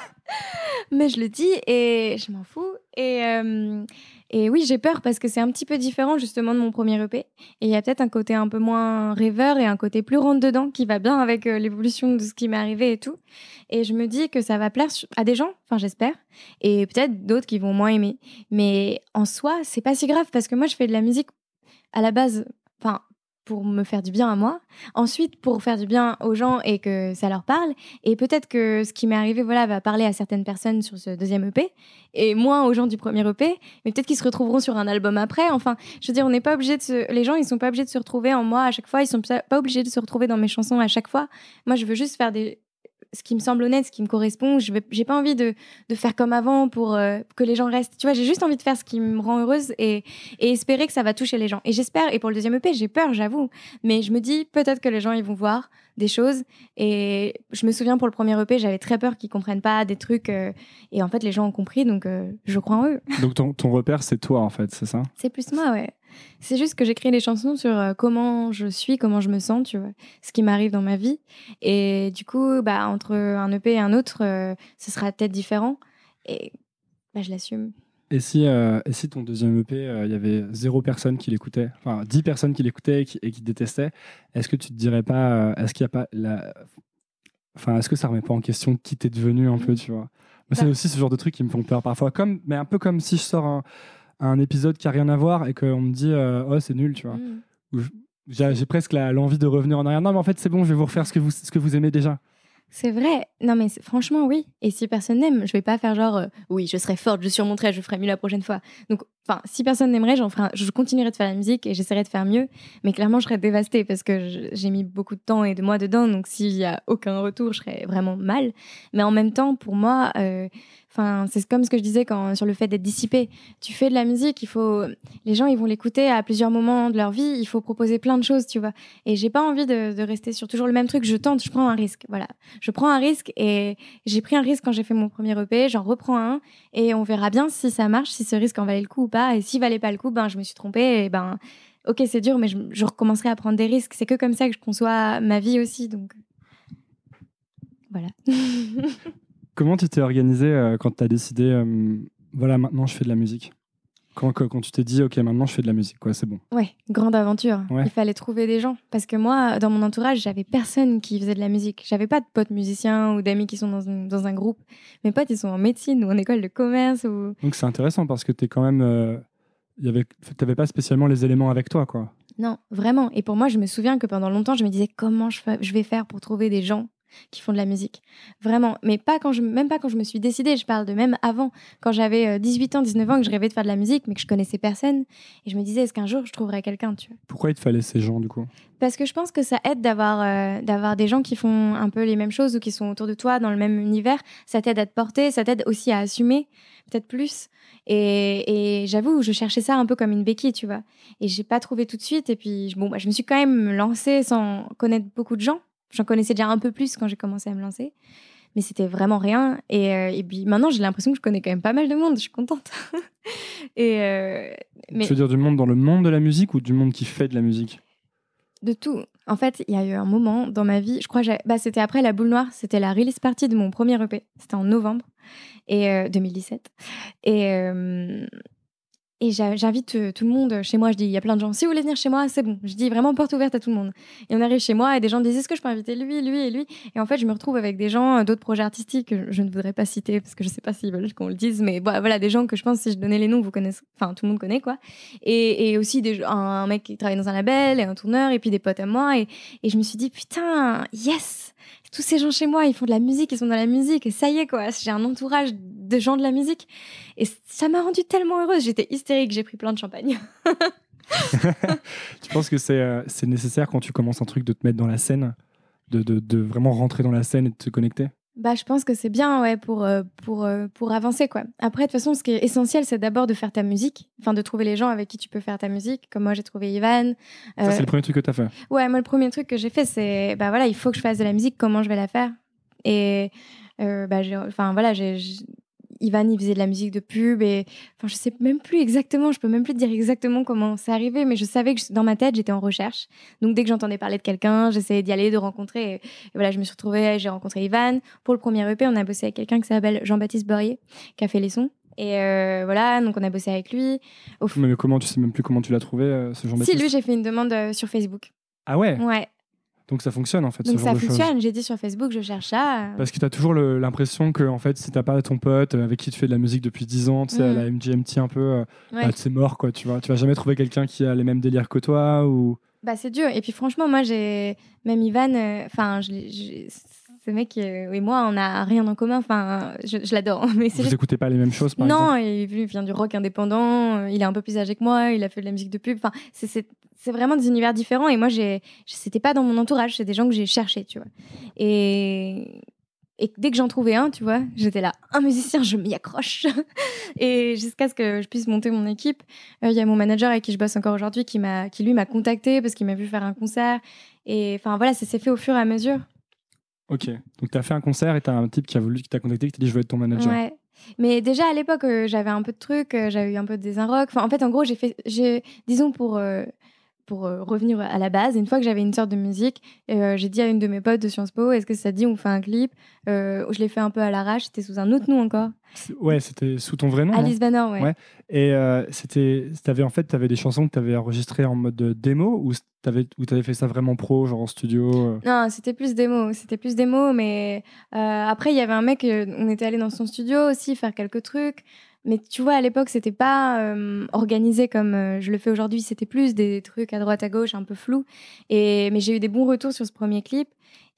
Mais je le dis et je m'en fous. Et, et oui, j'ai peur parce que c'est un petit peu différent justement de mon premier EP. Et il y a peut-être un côté un peu moins rêveur et un côté plus rentre-dedans qui va bien avec euh, l'évolution de ce qui m'est arrivé et tout. Et je me dis que ça va plaire à des gens, enfin j'espère, et peut-être d'autres qui vont moins aimer. Mais en soi, c'est pas si grave parce que moi je fais de la musique à la base, enfin pour me faire du bien à moi, ensuite pour faire du bien aux gens et que ça leur parle. Et peut-être que ce qui m'est arrivé, voilà, va parler à certaines personnes sur ce deuxième EP et moins aux gens du premier EP. Mais peut-être qu'ils se retrouveront sur un album après. Enfin, je veux dire, on n'est pas obligé de se... les gens, ils sont pas obligés de se retrouver en moi à chaque fois. Ils sont pas pas obligés de se retrouver dans mes chansons à chaque fois. Moi, je veux juste faire des ce qui me semble honnête, ce qui me correspond. Je n'ai pas envie de, de, faire comme avant pour euh, que les gens restent. Tu vois, j'ai juste envie de faire ce qui me rend heureuse et, et espérer que ça va toucher les gens. Et j'espère, et pour le deuxième EP, j'ai peur, j'avoue. Mais je me dis, peut-être que les gens, ils vont voir des choses. Et je me souviens pour le premier EP, j'avais très peur qu'ils comprennent pas des trucs. Euh, et en fait, les gens ont compris, donc euh, je crois en eux. Donc ton, ton repère, c'est toi, en fait, c'est ça? C'est plus moi, ouais. C'est juste que j'écris des chansons sur euh, comment je suis, comment je me sens, tu vois, ce qui m'arrive dans ma vie. Et du coup, bah, entre un EP et un autre, ce sera peut-être différent. Et bah, je l'assume. Et si, euh, et si ton deuxième EP, euh, il y avait zéro personne qui l'écoutait, enfin dix personnes qui l'écoutaient et qui, et qui détestaient, est-ce que tu te dirais pas, euh, est-ce qu'il y a pas la... Enfin, est-ce que ça remet pas en question qui t'es devenu un peu, tu vois? C'est bah. aussi ce genre de trucs qui me font peur parfois, comme, mais un peu comme si je sors un, un épisode qui a rien à voir et qu'on me dit, oh c'est nul, tu vois. Mm. J'ai presque l'envie de revenir en arrière. Non, mais en fait, c'est bon, je vais vous refaire ce que vous, ce que vous aimez déjà. C'est vrai. Non, mais franchement, oui. Et si personne n'aime, je vais pas faire genre, euh, oui, je serai forte, je surmonterai, je ferai mieux la prochaine fois. Donc, enfin, si personne n'aimerait, je continuerai de faire la musique et j'essaierai de faire mieux. Mais clairement, je serais dévastée parce que j'ai mis beaucoup de temps et de mois dedans. Donc, s'il y a aucun retour, je serais vraiment mal. Mais en même temps, pour moi, euh, Enfin, c'est comme ce que je disais sur le fait d'être dissipé. Tu fais de la musique, il faut, les gens, ils vont l'écouter à plusieurs moments de leur vie. Il faut proposer plein de choses, tu vois. Et j'ai pas envie de, rester sur toujours le même truc. Je tente, je prends un risque. Voilà. Je prends un risque et j'ai pris un risque quand j'ai fait mon premier EP. J'en reprends un et on verra bien si ça marche, si ce risque en valait le coup ou pas. Et s'il valait pas le coup, ben, je me suis trompée et ben, ok, c'est dur, mais je, je recommencerai à prendre des risques. C'est que comme ça que je conçois ma vie aussi. Donc, voilà. Comment tu t'es organisé euh, quand tu as décidé, euh, voilà, maintenant je fais de la musique? Quand, quand, tu t'es dit, ok, maintenant je fais de la musique, quoi, c'est bon. Ouais, grande aventure. Il fallait trouver des gens. Parce que moi, dans mon entourage, j'avais personne qui faisait de la musique. J'avais pas de potes musiciens ou d'amis qui sont dans, dans, un groupe. Mes potes, ils sont en médecine ou en école de commerce. Ou... Donc c'est intéressant parce que tu quand même. Euh, tu n'avais pas spécialement les éléments avec toi, quoi. Non, vraiment. Et pour moi, je me souviens que pendant longtemps, je me disais comment je, je vais faire pour trouver des gens qui font de la musique. Vraiment. Mais pas quand je, même pas quand je me suis décidée. Je parle de même avant, quand j'avais 18 euh, ans, 19 ans, que je rêvais de faire de la musique, mais que je connaissais personne. Et je me disais, est-ce qu'un jour je trouverais quelqu'un, tu vois? Pourquoi il te fallait ces gens, du coup? Parce que je pense que ça aide d'avoir euh, d'avoir des gens qui font un peu les mêmes choses ou qui sont autour de toi dans le même univers. Ça t'aide à te porter, ça t'aide aussi à assumer, peut-être plus. Et, et j'avoue, je cherchais ça un peu comme une béquille, tu vois. Et j'ai pas trouvé tout de suite. Et puis, bon, bah, je me suis quand même lancée sans connaître beaucoup de gens J'en connaissais déjà un peu plus quand j'ai commencé à me lancer. Mais c'était vraiment rien. Et, euh, et puis maintenant, j'ai l'impression que je connais quand même pas mal de monde. Je suis contente. et, euh, mais... Tu veux dire du monde dans le monde de la musique ou du monde qui fait de la musique? De tout. En fait, il y a eu un moment dans ma vie, je crois, bah, c'était après la boule noire, c'était la release party de mon premier EP. C'était en novembre et, 2017. Euh, et et j'invite euh, tout le monde chez moi. Je dis, il y a plein de gens. Si vous voulez venir chez moi, c'est bon. Je dis vraiment porte ouverte à tout le monde. Et on arrive chez moi et des gens disent, est-ce que je peux inviter lui, lui et lui? Et en fait, je me retrouve avec des gens, euh, d'autres projets artistiques que je ne voudrais pas citer parce que je ne sais pas s'ils veulent qu'on le dise. Mais voilà, des gens que je pense, si je donnais les noms, vous connaissez, enfin, tout le monde connaît, quoi. Et, aussi des, un, mec qui travaille dans un label et un tourneur et puis des potes à moi. Et je me suis dit, putain, yes! Tous ces gens chez moi, ils font de la musique, ils sont dans la musique, et ça y est, quoi, j'ai un entourage de gens de la musique. Et ça m'a rendue tellement heureuse, j'étais hystérique, j'ai pris plein de champagne. tu penses que euh, c'est nécessaire quand tu commences un truc de te mettre dans la scène, de, de, de vraiment rentrer dans la scène et de te connecter? Bah, je pense que c'est bien ouais, pour, euh, pour, euh, pour avancer. Quoi. Après, de toute façon, ce qui est essentiel, c'est d'abord de faire ta musique, enfin de trouver les gens avec qui tu peux faire ta musique. Comme moi, j'ai trouvé Ivan. Ça, c'est le premier truc que tu as fait Ouais, moi, le premier truc que j'ai fait, c'est bah voilà, il faut que je fasse de la musique, comment je vais la faire? Et bah, enfin, voilà, j'ai Ivan, il faisait de la musique de pub et enfin, je sais même plus exactement, je peux même plus te dire exactement comment c'est arrivé, mais je savais que dans ma tête, j'étais en recherche. Donc, dès que j'entendais parler de quelqu'un, j'essayais d'y aller, de rencontrer. Et, voilà, je me suis retrouvée, j'ai rencontré Ivan. Pour le premier EP, on a bossé avec quelqu'un qui s'appelle Jean-Baptiste Beurrier, qui a fait les sons. Et euh, voilà, donc on a bossé avec lui. Mais comment tu sais même plus comment tu l'as trouvé, euh, ce Jean-Baptiste? Si, lui, j'ai fait une demande euh, sur Facebook. Ah ouais? Ouais. Donc ça fonctionne en fait. Donc ce ça fonctionne. J'ai dit sur Facebook, je cherche ça. Parce que tu as toujours l'impression que en fait, si t'as pas ton pote euh, avec qui tu fais de la musique depuis 10 ans, tu sais, à la MGMT un peu, euh, bah, c'est mort quoi. Tu vois, tu vas jamais trouver quelqu'un qui a les mêmes délires que toi ou. Bah c'est dur. Et puis franchement, moi j'ai même Ivan. Euh, enfin, ce mec et moi, on n'a rien en commun. Enfin, je, l'adore. Mais Vous n'écoutez pas les mêmes choses, par non, exemple il vient du rock indépendant. Il est un peu plus âgé que moi. Il a fait de la musique de pub. Enfin, c'est c'est vraiment des univers différents. Et moi, c'était pas dans mon entourage, c'est des gens que j'ai cherchés, tu vois. Et, et dès que j'en trouvais un, tu vois, j'étais là, un musicien, je m'y accroche. et jusqu'à ce que je puisse monter mon équipe, euh, il y a mon manager avec qui je bosse encore aujourd'hui qui, m'a, qui lui m'a contacté parce qu'il m'a vu faire un concert. Et enfin voilà, ça s'est fait au fur et à mesure. Ok, donc tu as fait un concert et tu as un type qui a voulu, qui t'a contacté, qui t'a dit je veux être ton manager. Ouais. Mais déjà à l'époque, euh, j'avais un peu de trucs, euh, j'avais eu un peu des rock. Enfin, en fait, en gros, j'ai fait, disons pour pour euh, revenir à la base, une fois que j'avais une sorte de musique, euh, j'ai dit à une de mes potes de Sciences Po, est-ce que ça dit on fait un clip euh, Je l'ai fait un peu à l'arrache, c'était sous un autre nom encore. Ouais, c'était sous ton vrai nom. Alice Banner, ouais. ouais. Et c'était, avais en fait, tu avais des chansons que tu avais enregistrées en mode démo ou tu avais fait ça vraiment pro, genre en studio Non, c'était plus démo, c'était plus démo, mais après il y avait un mec, on était allé dans son studio aussi faire quelques trucs. Mais tu vois, à l'époque, c'était pas euh, organisé comme euh, je le fais aujourd'hui. C'était plus des trucs à droite, à gauche, un peu flou. Et, mais j'ai eu des bons retours sur ce premier clip.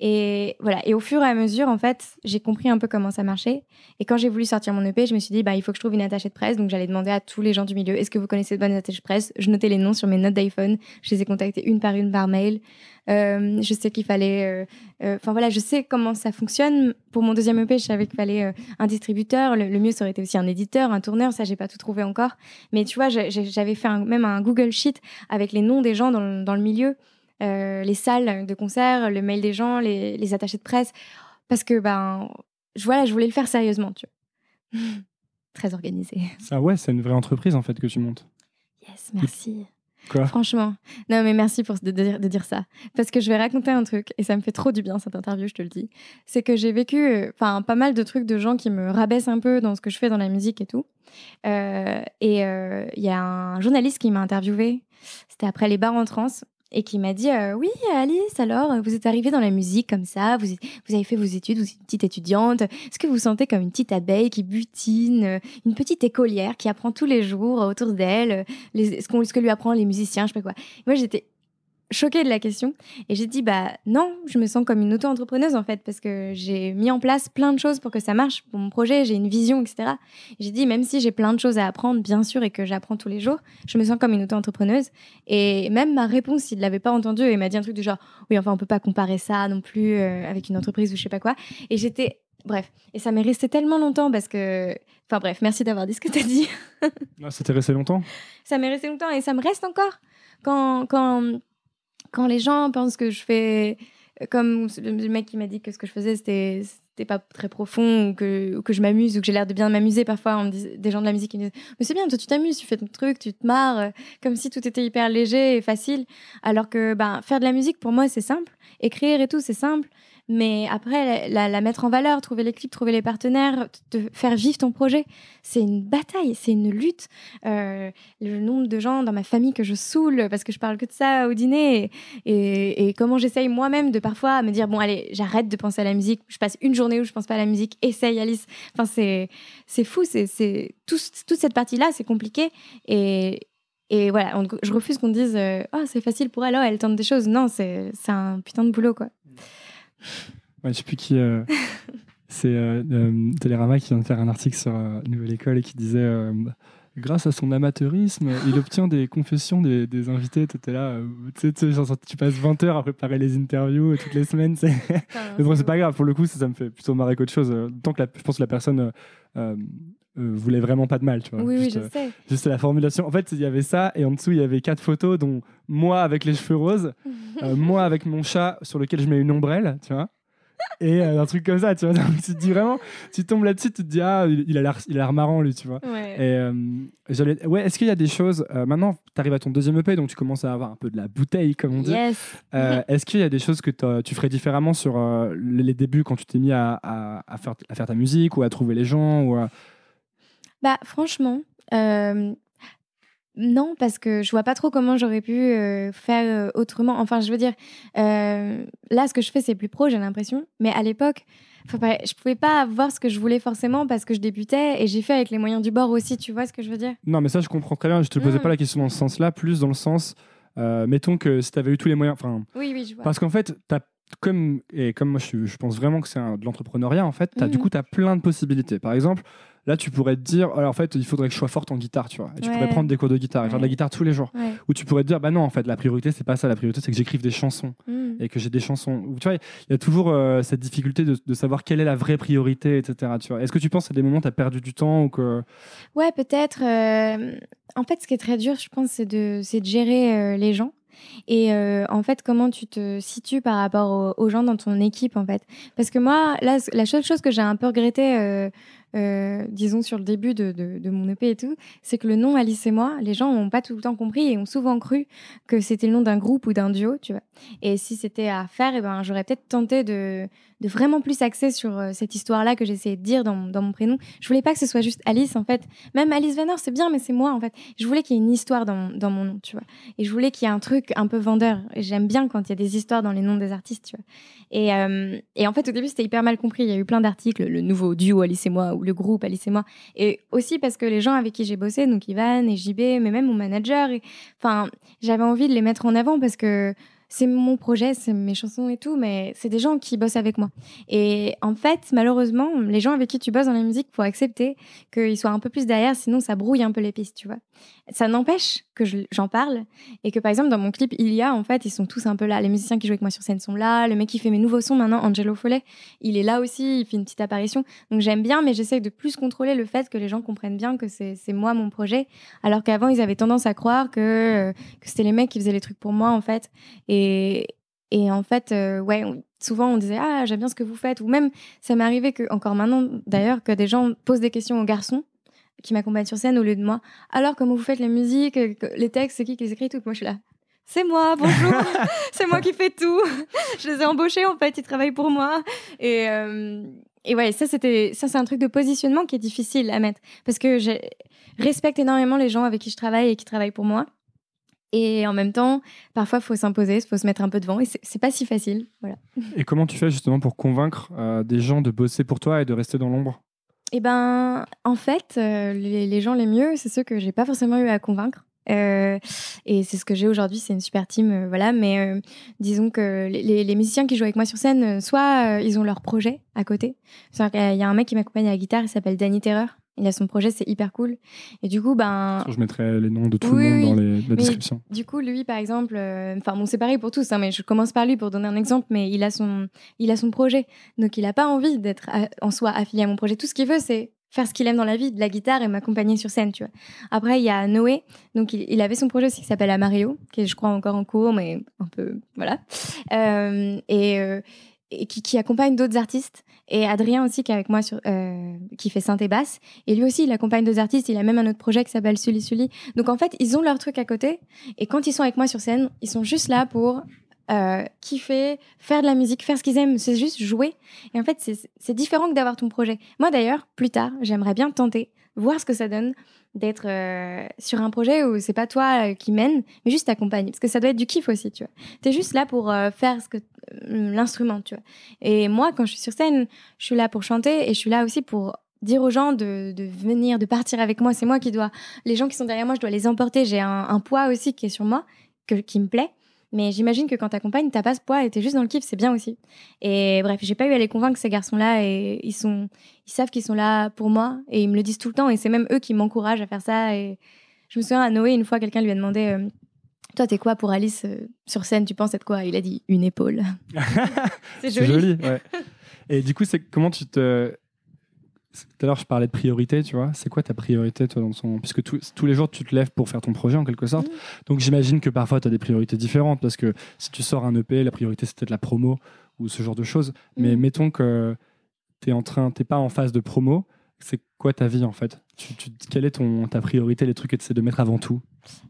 Et voilà. Et au fur et à mesure, en fait, j'ai compris un peu comment ça marchait. Et quand j'ai voulu sortir mon EP, je me suis dit, bah, il faut que je trouve une attachée de presse. Donc, j'allais demander à tous les gens du milieu, est-ce que vous connaissez de bonnes attachées de presse? Je notais les noms sur mes notes d'iPhone. Je les ai contactés une par une par mail. Euh, je sais qu'il fallait. Euh, euh, enfin voilà, je sais comment ça fonctionne. Pour mon deuxième EP, je savais qu'il fallait un distributeur. Le, mieux, ça aurait été aussi un éditeur, un tourneur. Ça, j'ai pas tout trouvé encore. Mais tu vois, j'avais fait même un Google Sheet avec les noms des gens dans, dans le milieu. Euh, les salles de concert, le mail des gens, les, attachés de presse, parce que ben, je, voilà, je voulais le faire sérieusement, tu vois. Très organisé. Ça, ouais, c'est une vraie entreprise en fait que tu montes. Yes, merci. Quoi? Franchement. Non, mais merci pour de, de, dire ça. Parce que je vais raconter un truc, et ça me fait trop du bien cette interview, je te le dis. C'est que j'ai vécu euh, pas mal de trucs de gens qui me rabaissent un peu dans ce que je fais dans la musique et tout. Euh, et il y a un journaliste qui m'a interviewé. C'était après les bars en trance et qui m'a dit euh, Oui, Alice, alors, vous êtes arrivée dans la musique comme ça, vous, vous avez fait vos études, vous êtes une petite étudiante. Est-ce que vous sentez comme une petite abeille qui butine, euh, une petite écolière qui apprend tous les jours autour d'elle euh, ce, ce que lui apprend les musiciens, je sais pas quoi Moi, j'étais choquée de la question. Et j'ai dit, bah non, je me sens comme une auto-entrepreneuse en fait, parce que j'ai mis en place plein de choses pour que ça marche pour mon projet, j'ai une vision, etc. J'ai dit, même si j'ai plein de choses à apprendre, bien sûr, et que j'apprends tous les jours, je me sens comme une auto-entrepreneuse. Et même ma réponse, il ne l'avait pas entendu, et il m'a dit un truc du genre, oui, enfin, on peut pas comparer ça non plus euh, avec une entreprise ou je sais pas quoi. Et j'étais. Bref, et ça m'est resté tellement longtemps parce que. Enfin bref, merci d'avoir dit ce que tu as dit. ah, ça t'est resté longtemps? Ça m'est resté longtemps et ça me reste encore. Quand, quand, quand les gens pensent que je fais comme le mec qui m'a dit que ce que je faisais c'était pas très profond ou que, que je m'amuse ou que j'ai l'air de bien m'amuser parfois on dit, des gens de la musique me disent mais c'est bien toi tu t'amuses tu fais ton truc tu te marres euh, comme si tout était hyper léger et facile. Alors que ben faire de la musique pour moi c'est simple. Écrire et tout c'est simple mais après, la, mettre en valeur, trouver les clips, trouver les partenaires, te faire vivre ton projet, c'est une bataille, c'est une lutte. Euh, le nombre de gens dans ma famille que je saoule parce que je parle que de ça au dîner et, comment j'essaye moi-même de parfois me dire bon allez j'arrête de penser à la musique, je passe une journée où je pense pas à la musique, essaye Alice. Enfin c'est fou, c'est c'est toute cette partie là c'est compliqué et et voilà, je refuse qu'on dise oh c'est facile pour elle, oh, elle tente des choses. Non c'est un putain de boulot quoi. Ouais, je sais plus qui. Euh, c'est euh, euh, Télérama qui vient de faire un article sur Nouvelle École et qui disait grâce à son amateurisme, il obtient des confessions des, des invités. Tu étais là, tu, sais, genre, tu passes 20 heures à préparer les interviews toutes les semaines. Mais bon, c'est pas grave, pour le coup, ça, ça me fait plutôt marrer qu'autre chose. Tant que la, je pense que la personne voulait vraiment pas de mal, tu vois. Oui, juste, oui, je sais. Juste la formulation. En fait, il y avait ça, et en dessous, il y avait quatre photos, dont moi avec les cheveux roses, moi avec mon chat sur lequel je mets une ombrelle, tu vois et euh, un truc comme ça, tu vois. tu te dis vraiment, tu tombes là-dessus, tu te dis, ah, il a l'air, il a l'air marrant, lui, tu vois. Ouais. Et euh, ouais, est-ce qu'il y a des choses, euh, maintenant, tu arrives à ton deuxième EP, donc tu commences à avoir un peu de la bouteille, comme on dit. Yes. est-ce qu'il y a des choses que tu ferais différemment sur les débuts quand tu t'es mis à, à, faire, à faire ta musique ou à trouver les gens ou Bah, franchement, non, parce que je vois pas trop comment j'aurais pu euh, faire euh, autrement. Enfin, je veux dire, euh, là, ce que je fais, c'est plus pro, j'ai l'impression. Mais à l'époque, je pouvais pas voir ce que je voulais forcément parce que je débutais et j'ai fait avec les moyens du bord aussi. Tu vois ce que je veux dire? Non, mais ça, je comprends très bien. Je te posais mm. pas la question dans ce sens-là, plus dans le sens, mettons que si tu avais eu tous les moyens. Enfin, oui, oui, je vois. Parce qu'en fait, as comme, et comme moi je, pense vraiment que c'est de l'entrepreneuriat, en fait, as, du mm. coup, tu as plein de possibilités. Par exemple, là, tu pourrais te dire, alors, en fait, il faudrait que je sois forte en guitare, tu vois. Et tu Ouais. pourrais prendre des cours de guitare et faire de la guitare tous les jours. Ou tu pourrais te dire, bah non, en fait, la priorité, c'est pas ça. La priorité, c'est que j'écrive des chansons Mm. et que j'ai des chansons. Tu vois, il y a toujours euh, cette difficulté de, de savoir quelle est la vraie priorité, etc. Tu vois. Est-ce que tu penses à des moments où tu as perdu du temps ou que. Ouais, peut-être. euh, En fait, ce qui est très dur, je pense, c'est de, c'est de gérer euh, les gens. Et euh, en fait, comment tu te situes par rapport aux, aux gens dans ton équipe, en fait. Parce que moi, là, la seule chose que j'ai un peu regretté, euh, euh, disons, sur le début de, de, de mon EP et tout, c'est que le nom Alice et moi, les gens n'ont pas tout le temps compris et ont souvent cru que c'était le nom d'un groupe ou d'un duo, tu vois. Et si c'était à faire, eh ben, j'aurais peut-être tenté de, de vraiment plus axer sur euh, cette histoire-là que j'essayais de dire dans, mon- prénom. Je voulais pas que ce soit juste Alice, en fait. Même Alice Venner, c'est bien, mais c'est moi, en fait. Je voulais qu'il y ait une histoire dans, mon- nom, tu vois. Et je voulais qu'il y ait un truc un peu vendeur. J'aime bien quand il y a des histoires dans les noms des artistes, tu vois. Et, euh, et en fait, au début, c'était hyper mal compris. Il y a eu plein d'articles, le nouveau duo Alice et moi, ou le groupe Alice et moi. Et aussi parce que les gens avec qui j'ai bossé, donc Ivan et JB, mais même mon manager, enfin, j'avais envie de les mettre en avant parce que c'est mon projet, c'est mes chansons et tout, mais c'est des gens qui bossent avec moi. Et en fait, malheureusement, les gens avec qui tu bosses dans la musique, faut accepter qu'ils soient un peu plus derrière, sinon ça brouille un peu les pistes, tu vois. Ça n'empêche que je- j'en parle et que par exemple dans mon clip, il y a en fait, ils sont tous un peu là. Les musiciens qui jouent avec moi sur scène sont là. Le mec qui fait mes nouveaux sons maintenant, Angelo Follet, il est là aussi, il fait une petite apparition. Donc j'aime bien, mais j'essaie de plus contrôler le fait que les gens comprennent bien que c'est moi mon projet, alors qu'avant ils avaient tendance à croire que, euh, que c'était les mecs qui faisaient les trucs pour moi en fait. Et en fait, euh, ouais, souvent on disait ah j'aime bien ce que vous faites, ou même ça m'est arrivé que encore maintenant d'ailleurs que des gens posent des questions aux garçons qui m'accompagnent sur scène au lieu de moi. Alors comment vous faites la musique, euh, les textes, c'est qui qui les écrit tout? Moi je suis là. C'est moi, bonjour. c'est moi qui fais tout. je les ai embauchés en fait, ils travaillent pour moi. Et, euh, et ouais, ça c'était ça c'est un truc de positionnement qui est difficile à mettre parce que je respecte énormément les gens avec qui je travaille et qui travaillent pour moi. Et en même temps, parfois, il faut s'imposer, il faut se mettre un peu devant. Et c'est pas si facile. Voilà. Et comment tu fais justement pour convaincre euh, des gens de bosser pour toi et de rester dans l'ombre? Et ben, en fait, euh, les, les gens les mieux, c'est ceux que j'ai pas forcément eu à convaincre. Euh, et c'est ce que j'ai aujourd'hui, c'est une super team, voilà. Mais disons que les, les musiciens qui jouent avec moi sur scène, soit ils ont leur projet à côté. Qu'il y a un mec qui m'accompagne à la guitare, il s'appelle Danny Terreur. Il a son projet, c'est hyper cool. Et du coup, ben, Je mettrai les noms de tout Oui, le monde oui. dans les- la Mais- description. Du coup, lui, par exemple, euh, enfin bon, c'est pareil pour tous, hein, mais je commence par lui pour donner un exemple. Mais il a son, il a son projet, donc il n'a pas envie d'être a- en soi affilié à mon projet. Tout ce qu'il veut, c'est faire ce qu'il aime dans la vie, de la guitare et m'accompagner sur scène, tu vois. Après, il y a Noé, donc il, il avait son projet aussi qui s'appelle Amario, qui est, je crois, encore en cours, mais un peu, voilà. Euh, et, euh, qui, accompagne d'autres artistes. Et Adrien aussi, qui est avec moi, sur, euh, qui fait synthé basse. Et lui aussi, il accompagne d'autres artistes. Il a même un autre projet qui s'appelle Sully Sully. Donc en fait, ils ont leur truc à côté. Et quand ils sont avec moi sur scène, ils sont juste là pour euh, kiffer, faire de la musique, faire ce qu'ils aiment. C'est juste jouer. Et en fait, c'est- différent que d'avoir ton projet. Moi d'ailleurs, plus tard, j'aimerais bien tenter, voir ce que ça donne d'être euh, sur un projet où c'est pas toi qui mène, mais juste t'accompagne. Parce que ça doit être du kiff aussi, tu vois. T'es juste là pour faire ce que l'instrument, tu vois. Et moi, quand je suis sur scène, je suis là pour chanter et je suis là aussi pour dire aux gens de, de venir, de partir avec moi. C'est moi qui dois. Les gens qui sont derrière moi, je dois les emporter. J'ai un, poids aussi qui est sur moi, que, qui me plaît. Mais j'imagine que quand t'accompagnes, t'as pas ce poids et t'es juste dans le kiff, c'est bien aussi. Et bref, j'ai pas eu à les convaincre ces garçons-là et ils sont, ils savent qu'ils sont là pour moi et ils me le disent tout le temps et c'est même eux qui m'encouragent à faire ça. Et je me souviens à Noé une fois, quelqu'un lui a demandé, euh, toi t'es quoi pour Alice euh, sur scène? Tu penses être quoi? Il a dit une épaule. c'est joli. joli, ouais. Et du coup, c'est comment tu te. Tout à l'heure, je parlais de priorité, tu vois. C'est quoi ta priorité, toi, dans son. Puisque tous- tous les jours, tu te lèves pour faire ton projet, en quelque sorte. Mhm. Donc, j'imagine que parfois, tu as des priorités différentes. Parce que si tu sors un EP, la priorité, c'est peut-être la promo ou ce genre de choses. Mais Mhm. mettons que tu es en train. T'es pas en phase de promo. C'est quoi ta vie, en fait? Quelle est ta priorité, les trucs que tu essaies de mettre avant tout?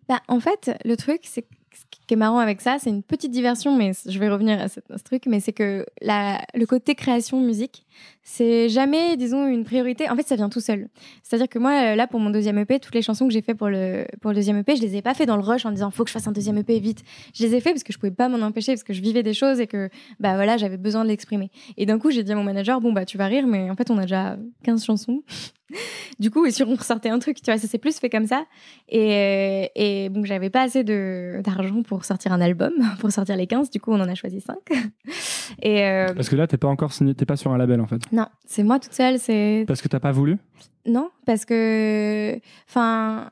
Bah, en fait, le truc, c'est ce marrant avec ça, c'est une petite diversion, mais je vais revenir à ce, truc, mais c'est que le côté création musique, c'est jamais, disons, une priorité. En fait, ça vient tout seul. C'est-à-dire que moi, euh, là, pour mon deuxième EP, toutes les chansons que j'ai fait pour le, pour le deuxième EP, je les ai pas fait dans le rush en disant faut que je fasse un deuxième EP vite. Je les ai fait parce que je pouvais pas m'en empêcher, parce que je vivais des choses et que, bah voilà, j'avais besoin de l'exprimer. Et d'un coup, j'ai dit à mon manager, bon, bah, tu vas rire, mais en fait, on a déjà 15 chansons. du coup, et si on ressortait un truc, tu vois, ça s'est plus fait comme ça. Et, et bon, j'avais pas assez d'argent pour sortir un album, pour sortir les 15. Du coup, on en a choisi 5. Et euh, Parce que là, t'es pas encore signé, t'es pas sur un label, en fait. Non, c'est moi toute seule. C'est Parce que t'as pas voulu? Non, parce que, enfin,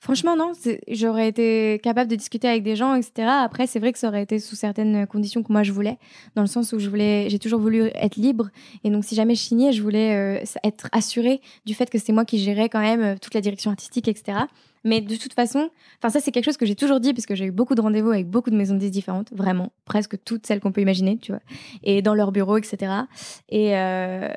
franchement non. J'aurais été capable de discuter avec des gens, etc. Après, c'est vrai que ça aurait été sous certaines conditions que moi je voulais, dans le sens où je voulais, j'ai toujours voulu être libre. Et donc, si jamais je signais, je voulais euh, être assurée du fait que c'est moi qui gérais quand même euh, toute la direction artistique, etc. Mais de toute façon, enfin ça c'est quelque chose que j'ai toujours dit parce que j'ai eu beaucoup de rendez-vous avec beaucoup de maisons de différentes, vraiment, presque toutes celles qu'on peut imaginer, tu vois, et dans leurs bureaux, etc. Et euh,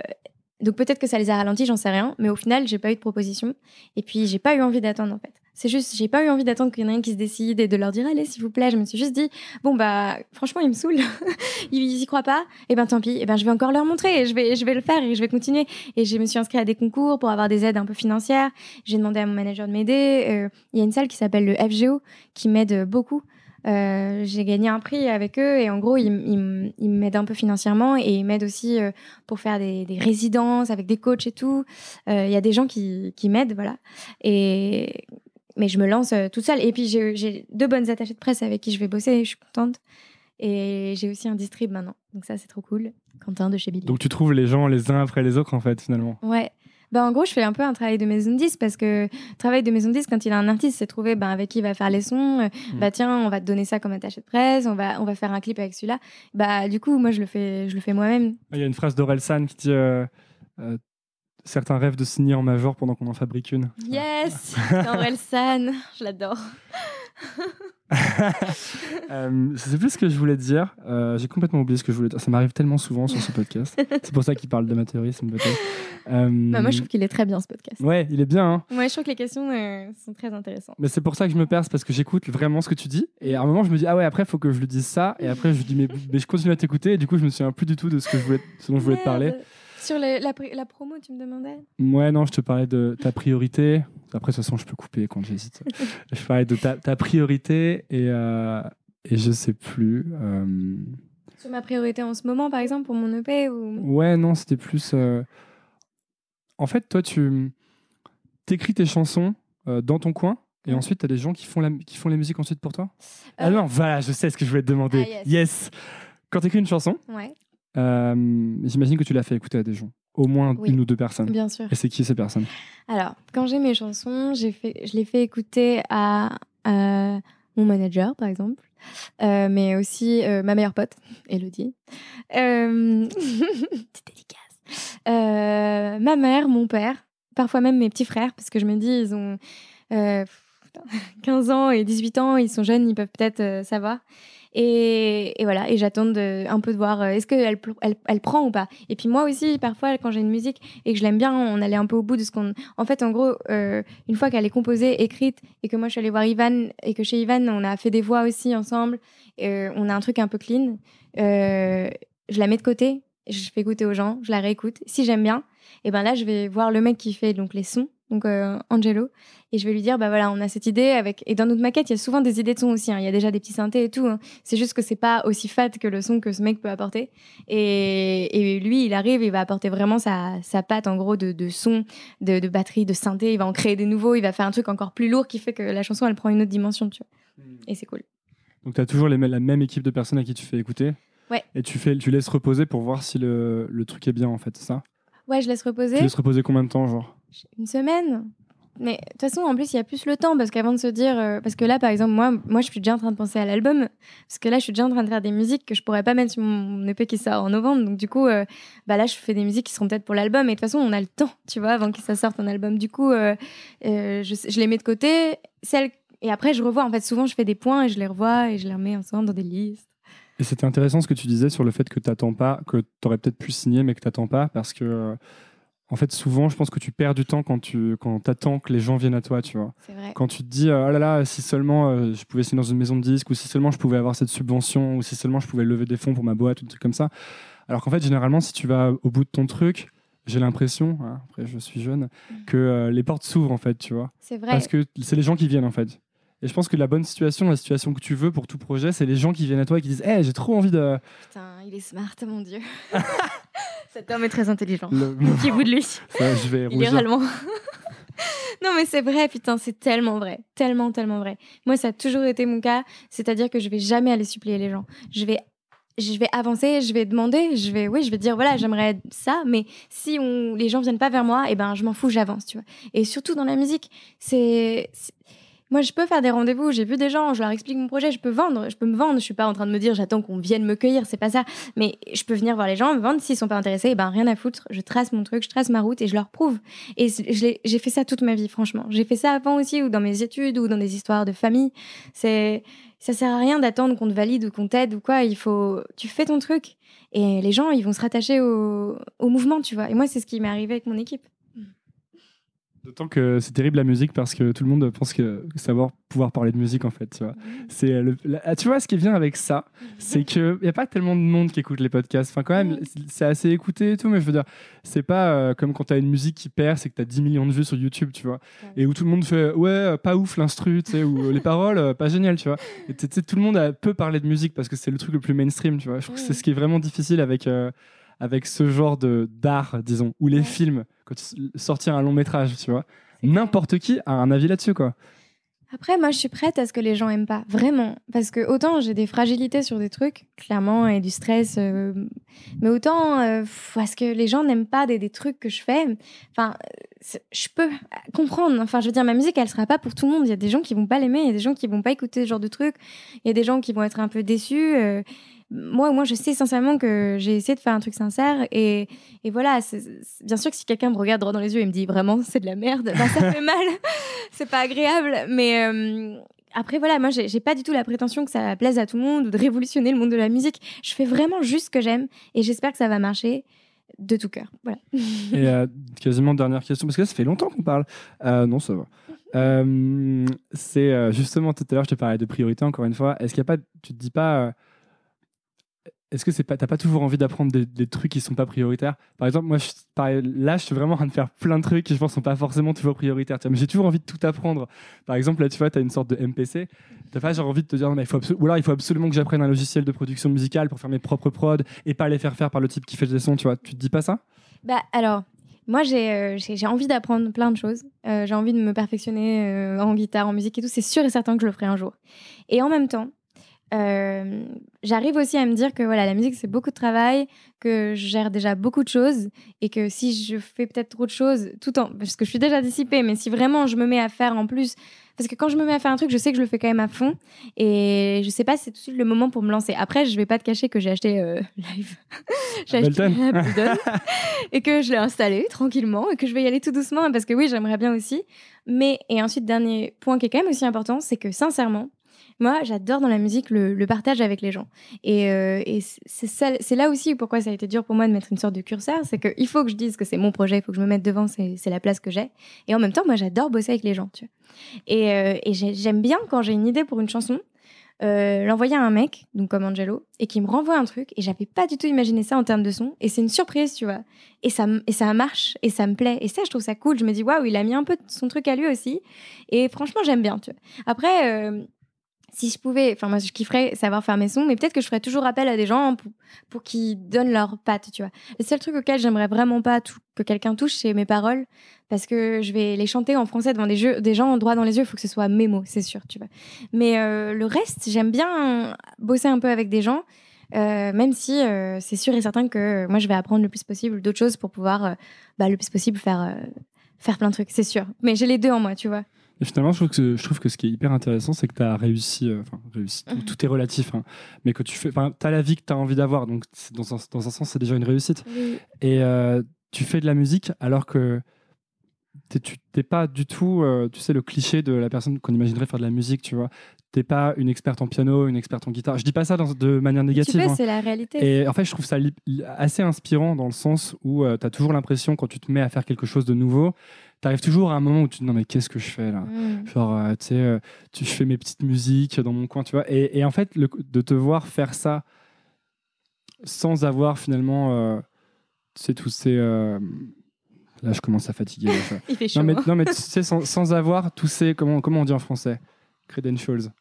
donc peut-être que ça les a ralentis, j'en sais rien, mais au final j'ai pas eu de proposition et puis j'ai pas eu envie d'attendre en fait. C'est juste, j'ai pas eu envie d'attendre qu'il y en ait un qui se décide et de leur dire allez s'il vous plaît. Je me suis juste dit bon bah franchement ils me saoulent, ils y croient pas, et ben tant pis, et ben je vais encore leur montrer, et je vais je vais le faire et je vais continuer. Et je me suis inscrite à des concours pour avoir des aides un peu financières. J'ai demandé à mon manager de m'aider. Euh, Il y a une salle qui s'appelle le FGO qui m'aide beaucoup. Euh, j'ai gagné un prix avec eux et en gros ils, ils m'aident un peu financièrement et ils m'aident aussi euh, pour faire des, résidences avec des coachs et tout. Il y a des gens qui, qui m'aident, voilà. Et mais je me lance euh, toute seule. Et puis j'ai deux bonnes attachées de presse avec qui je vais bosser. Je suis contente. Et j'ai aussi un distrib maintenant. Donc ça c'est trop cool. Quentin de chez Billy. Donc tu trouves les gens les uns après les autres en fait finalement. Ouais. Bah, en gros, je fais un peu un travail de maison de disque parce que travail de maison de disque, quand il a un artiste, c'est trouver bah, avec qui il va faire les sons. Euh, Mm. Bah tiens, on va te donner ça comme attaché de presse, on va, on va faire un clip avec celui-là. Bah du coup, moi, je le fais, je le fais moi-même. Il y a une phrase d'Orelsan qui dit euh, euh, certains rêvent de signer en major pendant qu'on en fabrique une. Yes San, je l'adore. Euh, je sais plus ce que je voulais dire. Euh, J'ai complètement oublié ce que je voulais dire. Ça m'arrive tellement souvent sur ce podcast. C'est pour ça qu'il parle d'amateurisme peut-être. Euh, Bah, moi, je trouve qu'il est très bien ce podcast. Ouais, il est bien. hein. Moi, je trouve que les questions euh, sont très intéressantes. Mais c'est pour ça que je me perce parce que j'écoute vraiment ce que tu dis. Et à un moment, je me dis, ah ouais, après, il faut que je lui dise ça. Et après, je lui dis, mais, mais je continue à t'écouter. Et du coup, je me souviens plus du tout de ce, que je voulais, ce dont je voulais te parler. Sur le- la, la promo, tu me demandais? Ouais, non, je te parlais de ta priorité. Après, de toute façon, je peux couper quand j'hésite. je parlais de ta, ta priorité et, euh, et je sais plus. euh, Sur ma priorité en ce moment, par exemple, pour mon EP ou... Ouais, non, c'était plus. euh, En fait, toi, tu écris tes chansons euh, dans ton coin. Et ensuite, tu as des gens qui font, la... qui font les musiques ensuite pour toi? Ah Euh, non, voilà, je sais ce que je voulais te demander. Ah, yes. yes. Quand tu écris une chanson, Ouais, euh, j'imagine que tu l'as fait écouter à des gens. Au moins Oui. une ou deux personnes. bien sûr. Et c'est qui ces personnes? Alors, quand j'ai mes chansons, fait, je les fais écouter à, à mon manager, par exemple, euh, mais aussi euh, ma meilleure pote, Elodie. Euh... Petite dédicace. Euh, ma mère, mon père, parfois même mes petits frères, parce que je me dis, ils ont euh, putain, 15 ans et 18 ans, ils sont jeunes, ils peuvent peut-être euh, savoir. Et, voilà, et j'attends un peu de voir euh, est-ce qu'elle elle, elle prend ou pas. Et puis moi aussi, parfois, quand j'ai une musique et que je l'aime bien, on allait un peu au bout de ce qu'on. En fait, en gros, euh, une fois qu'elle est composée, écrite, et que moi je suis allée voir Ivan, et que chez Ivan, on a fait des voix aussi ensemble, euh, on a un truc un peu clean, je la mets de côté, je fais écouter aux gens, je la réécoute. Si j'aime bien, et ben là, je vais voir le mec qui fait donc les sons, donc euh, Angelo, et je vais lui dire bah voilà, on a cette idée avec. Et dans notre maquette, il y a souvent des idées de son aussi. hein. Il y a déjà des petits synthés et tout. hein. C'est juste que c'est pas aussi fat que le son que ce mec peut apporter. Et, et lui, il arrive, il va apporter vraiment sa, sa patte en gros de, de son, de, de batterie, de synthé. Il va en créer des nouveaux. Il va faire un truc encore plus lourd qui fait que la chanson elle prend une autre dimension, tu vois. Et c'est cool. Donc tu as toujours les, la même équipe de personnes à qui tu fais écouter. Ouais. Et tu, fais, tu laisses reposer pour voir si le, le truc est bien en fait, c'est ça? Ouais, je laisse reposer. Tu laisses reposer combien de temps genre? Une semaine mais de toute façon, en plus, il y a plus le temps parce qu'avant de se dire, euh, parce que là, par exemple, moi, moi, je suis déjà en train de penser à l'album, parce que là, je suis déjà en train de faire des musiques que je pourrais pas mettre sur mon EP qui sort en novembre. Donc du coup, euh, bah là, je fais des musiques qui seront peut-être pour l'album. Et de toute façon, on a le temps, tu vois, avant que ça sorte un album. Du coup, euh, je, les mets de côté. Celles et après, je revois. En fait, souvent, je fais des points et je les revois et je les remets ensemble dans des listes. Et c'était intéressant ce que tu disais sur le fait que t'attends pas, que tu aurais peut-être pu signer mais que t'attends pas parce que en fait souvent je pense que tu perds du temps quand tu quand attends que les gens viennent à toi, tu vois. C'est vrai. Quand tu te dis euh, oh là là si seulement euh, je pouvais signer dans une maison de disques ou si seulement je pouvais avoir cette subvention ou si seulement je pouvais lever des fonds pour ma boîte ou des trucs comme ça. Alors qu'en fait généralement si tu vas au bout de ton truc, j'ai l'impression, hein, après je suis jeune, que euh, les portes s'ouvrent en fait, tu vois. C'est vrai. Parce que c'est les gens qui viennent en fait. Et je pense que la bonne situation, la situation que tu veux pour tout projet, c'est les gens qui viennent à toi et qui disent Hey, j'ai trop envie de. Putain, il est smart, mon dieu. Cet homme est très intelligent. Le- Petit bout de lui. Ça, je vais Il est rougir. réellement. non, mais c'est vrai, putain, c'est tellement vrai. Tellement, tellement vrai. Moi, ça a toujours été mon cas. C'est-à-dire que je vais jamais aller suppléer les gens. Je vais je vais avancer, je vais demander, je vais, oui, je vais dire voilà, j'aimerais ça, mais si on, les gens viennent pas vers moi, et eh ben je m'en fous, j'avance, tu vois. Et surtout dans la musique, c'est, moi je peux faire des rendez-vous, j'ai vu des gens, je leur explique mon projet, je peux vendre, je peux me vendre, je suis pas en train de me dire j'attends qu'on vienne me cueillir, c'est pas ça, mais je peux venir voir les gens, me vendre, s'ils sont pas intéressés, eh ben rien à foutre, je trace mon truc, je trace ma route et je leur prouve. Et j'ai fait ça toute ma vie, franchement. J'ai fait ça avant aussi, ou dans mes études, ou dans des histoires de famille. C'est ça sert à rien d'attendre qu'on te valide ou qu'on t'aide ou quoi. Il faut, tu fais ton truc et les gens, ils vont se rattacher au, au mouvement, tu vois. Et moi, c'est ce qui m'est arrivé avec mon équipe. D'autant que c'est terrible la musique parce que tout le monde pense que savoir pouvoir parler de musique en fait, tu vois. C'est le, ah, tu vois ce qui vient avec ça, c'est que y a pas tellement de monde qui écoute les podcasts. Enfin quand même, c'est assez écouté et tout, mais je veux dire, c'est pas euh, comme quand tu as une musique qui perd, c'est que tu as 10 millions de vues sur YouTube, tu vois. Et où tout le monde fait ouais, euh, pas ouf l'instru, tu sais, ou les paroles euh, pas génial, tu vois. Et tout le monde peut parler de musique parce que c'est le truc le plus mainstream, tu vois. Je trouve que c'est ce qui est vraiment difficile avec avec ce genre de d'art, disons, ou les films, quand sortir un long métrage, tu vois. N'importe qui a un avis là-dessus, quoi. Après, moi, je suis prête à ce que les gens aiment pas, vraiment, parce que autant j'ai des fragilités sur des trucs, clairement, et du stress, euh, mais autant euh, parce que les gens n'aiment pas des, des, trucs que je fais. Enfin, je peux comprendre. Enfin, je veux dire, ma musique, elle sera pas pour tout le monde. Il y a des gens qui vont pas l'aimer, il y a des gens qui vont pas écouter ce genre de trucs, il y a des gens qui vont être un peu déçus. Euh, moi, moi, je sais sincèrement que j'ai essayé de faire un truc sincère. Et, et voilà, bien sûr que si quelqu'un me regarde droit dans les yeux et me dit vraiment c'est de la merde, bah, ça fait mal. c'est pas agréable. Mais euh, après, voilà, moi, j'ai pas du tout la prétention que ça plaise à tout le monde ou de révolutionner le monde de la musique. Je fais vraiment juste ce que j'aime et j'espère que ça va marcher de tout cœur. Voilà. et euh, quasiment dernière question, parce que ça fait longtemps qu'on parle. Euh, non, ça va. c'est justement tout à l'heure, je te parlais de priorité encore une fois. Est-ce qu'il n'y a pas, tu te dis pas est-ce que c'est pas, t'as pas toujours envie d'apprendre des, trucs qui sont pas prioritaires? Par exemple, moi, je, là, je suis vraiment en train de faire plein de trucs qui, je pense, sont pas forcément toujours prioritaires. Mais j'ai toujours envie de tout apprendre. Par exemple, là, tu vois, tu as une sorte de MPC. T'as pas genre envie de te dire, mais il faut ou alors il faut absolument que j'apprenne un logiciel de production musicale pour faire mes propres prods et pas les faire faire par le type qui fait des sons. Tu vois, tu te dis pas ça? Bah alors. Moi, j'ai euh, envie d'apprendre plein de choses. Euh, j'ai envie de me perfectionner euh, en guitare, en musique et tout. C'est sûr et certain que je le ferai un jour. Et en même temps, euh, j'arrive aussi à me dire que voilà, la musique, c'est beaucoup de travail, que je gère déjà beaucoup de choses et que si je fais peut-être trop de choses, tout en. parce que je suis déjà dissipée, mais si vraiment je me mets à faire en plus. Parce que quand je me mets à faire un truc, je sais que je le fais quand même à fond. Et je sais pas si c'est tout de suite le moment pour me lancer. Après, je vais pas te cacher que j'ai acheté euh, Live. j'ai acheté Ableton. et que je l'ai installé tranquillement et que je vais y aller tout doucement parce que oui, j'aimerais bien aussi. Mais, et ensuite, dernier point qui est quand même aussi important, c'est que sincèrement, moi, j'adore dans la musique le, partage avec les gens. Et, euh, c'est là aussi pourquoi ça a été dur pour moi de mettre une sorte de curseur. C'est qu'il faut que je dise que c'est mon projet, il faut que je me mette devant, c'est la place que j'ai. Et en même temps, moi, j'adore bosser avec les gens. Tu vois. Et, euh, j'aime bien quand j'ai une idée pour une chanson. Euh, l'envoyer à un mec, donc comme Angelo, et qui me renvoie un truc, et j'avais pas du tout imaginé ça en termes de son, et c'est une surprise, tu vois. Et ça, et ça marche, et ça me plaît, et ça, je trouve ça cool. Je me dis, waouh, il a mis un peu son truc à lui aussi, et franchement, j'aime bien, tu vois. Après, si je pouvais, enfin moi je kifferais savoir faire mes sons, mais peut-être que je ferais toujours appel à des gens pour, pour qu'ils donnent leurs pattes, tu vois. Le seul truc auquel j'aimerais vraiment pas que quelqu'un touche, c'est mes paroles, parce que je vais les chanter en français devant des, jeux, des gens droit dans les yeux, il faut que ce soit mes mots, c'est sûr, tu vois. Mais euh, le reste, j'aime bien bosser un peu avec des gens, euh, même si euh, c'est sûr et certain que moi je vais apprendre le plus possible d'autres choses pour pouvoir bah, le plus possible faire, faire plein de trucs, c'est sûr. Mais j'ai les deux en moi, tu vois. Et finalement, je trouve, que, je trouve que ce qui est hyper intéressant, c'est que tu as réussi, euh, enfin, réussi tout, tout, est relatif, hein, mais que tu fais, as la vie que tu as envie d'avoir, donc dans un, dans un sens, c'est déjà une réussite. Et euh, tu fais de la musique alors que tu n'es pas du tout, euh, tu sais, le cliché de la personne qu'on imaginerait faire de la musique, tu vois. T'es pas une experte en piano, une experte en guitare. Je dis pas ça dans, de manière négative. Tu hein. c'est la réalité. Et en fait, je trouve ça assez inspirant dans le sens où tu as toujours l'impression, quand tu te mets à faire quelque chose de nouveau, tu arrives toujours à un moment où tu te dis non mais qu'est-ce que je fais là? Mm. genre euh, tu sais euh, tu fais mes petites musiques dans mon coin tu vois et, en fait le, de te voir faire ça sans avoir finalement euh, tu sais tous ces là je commence à fatiguer il fait chaud non mais, non, mais tu sais sans, sans, avoir tous ces comment comment on dit en français? Credentials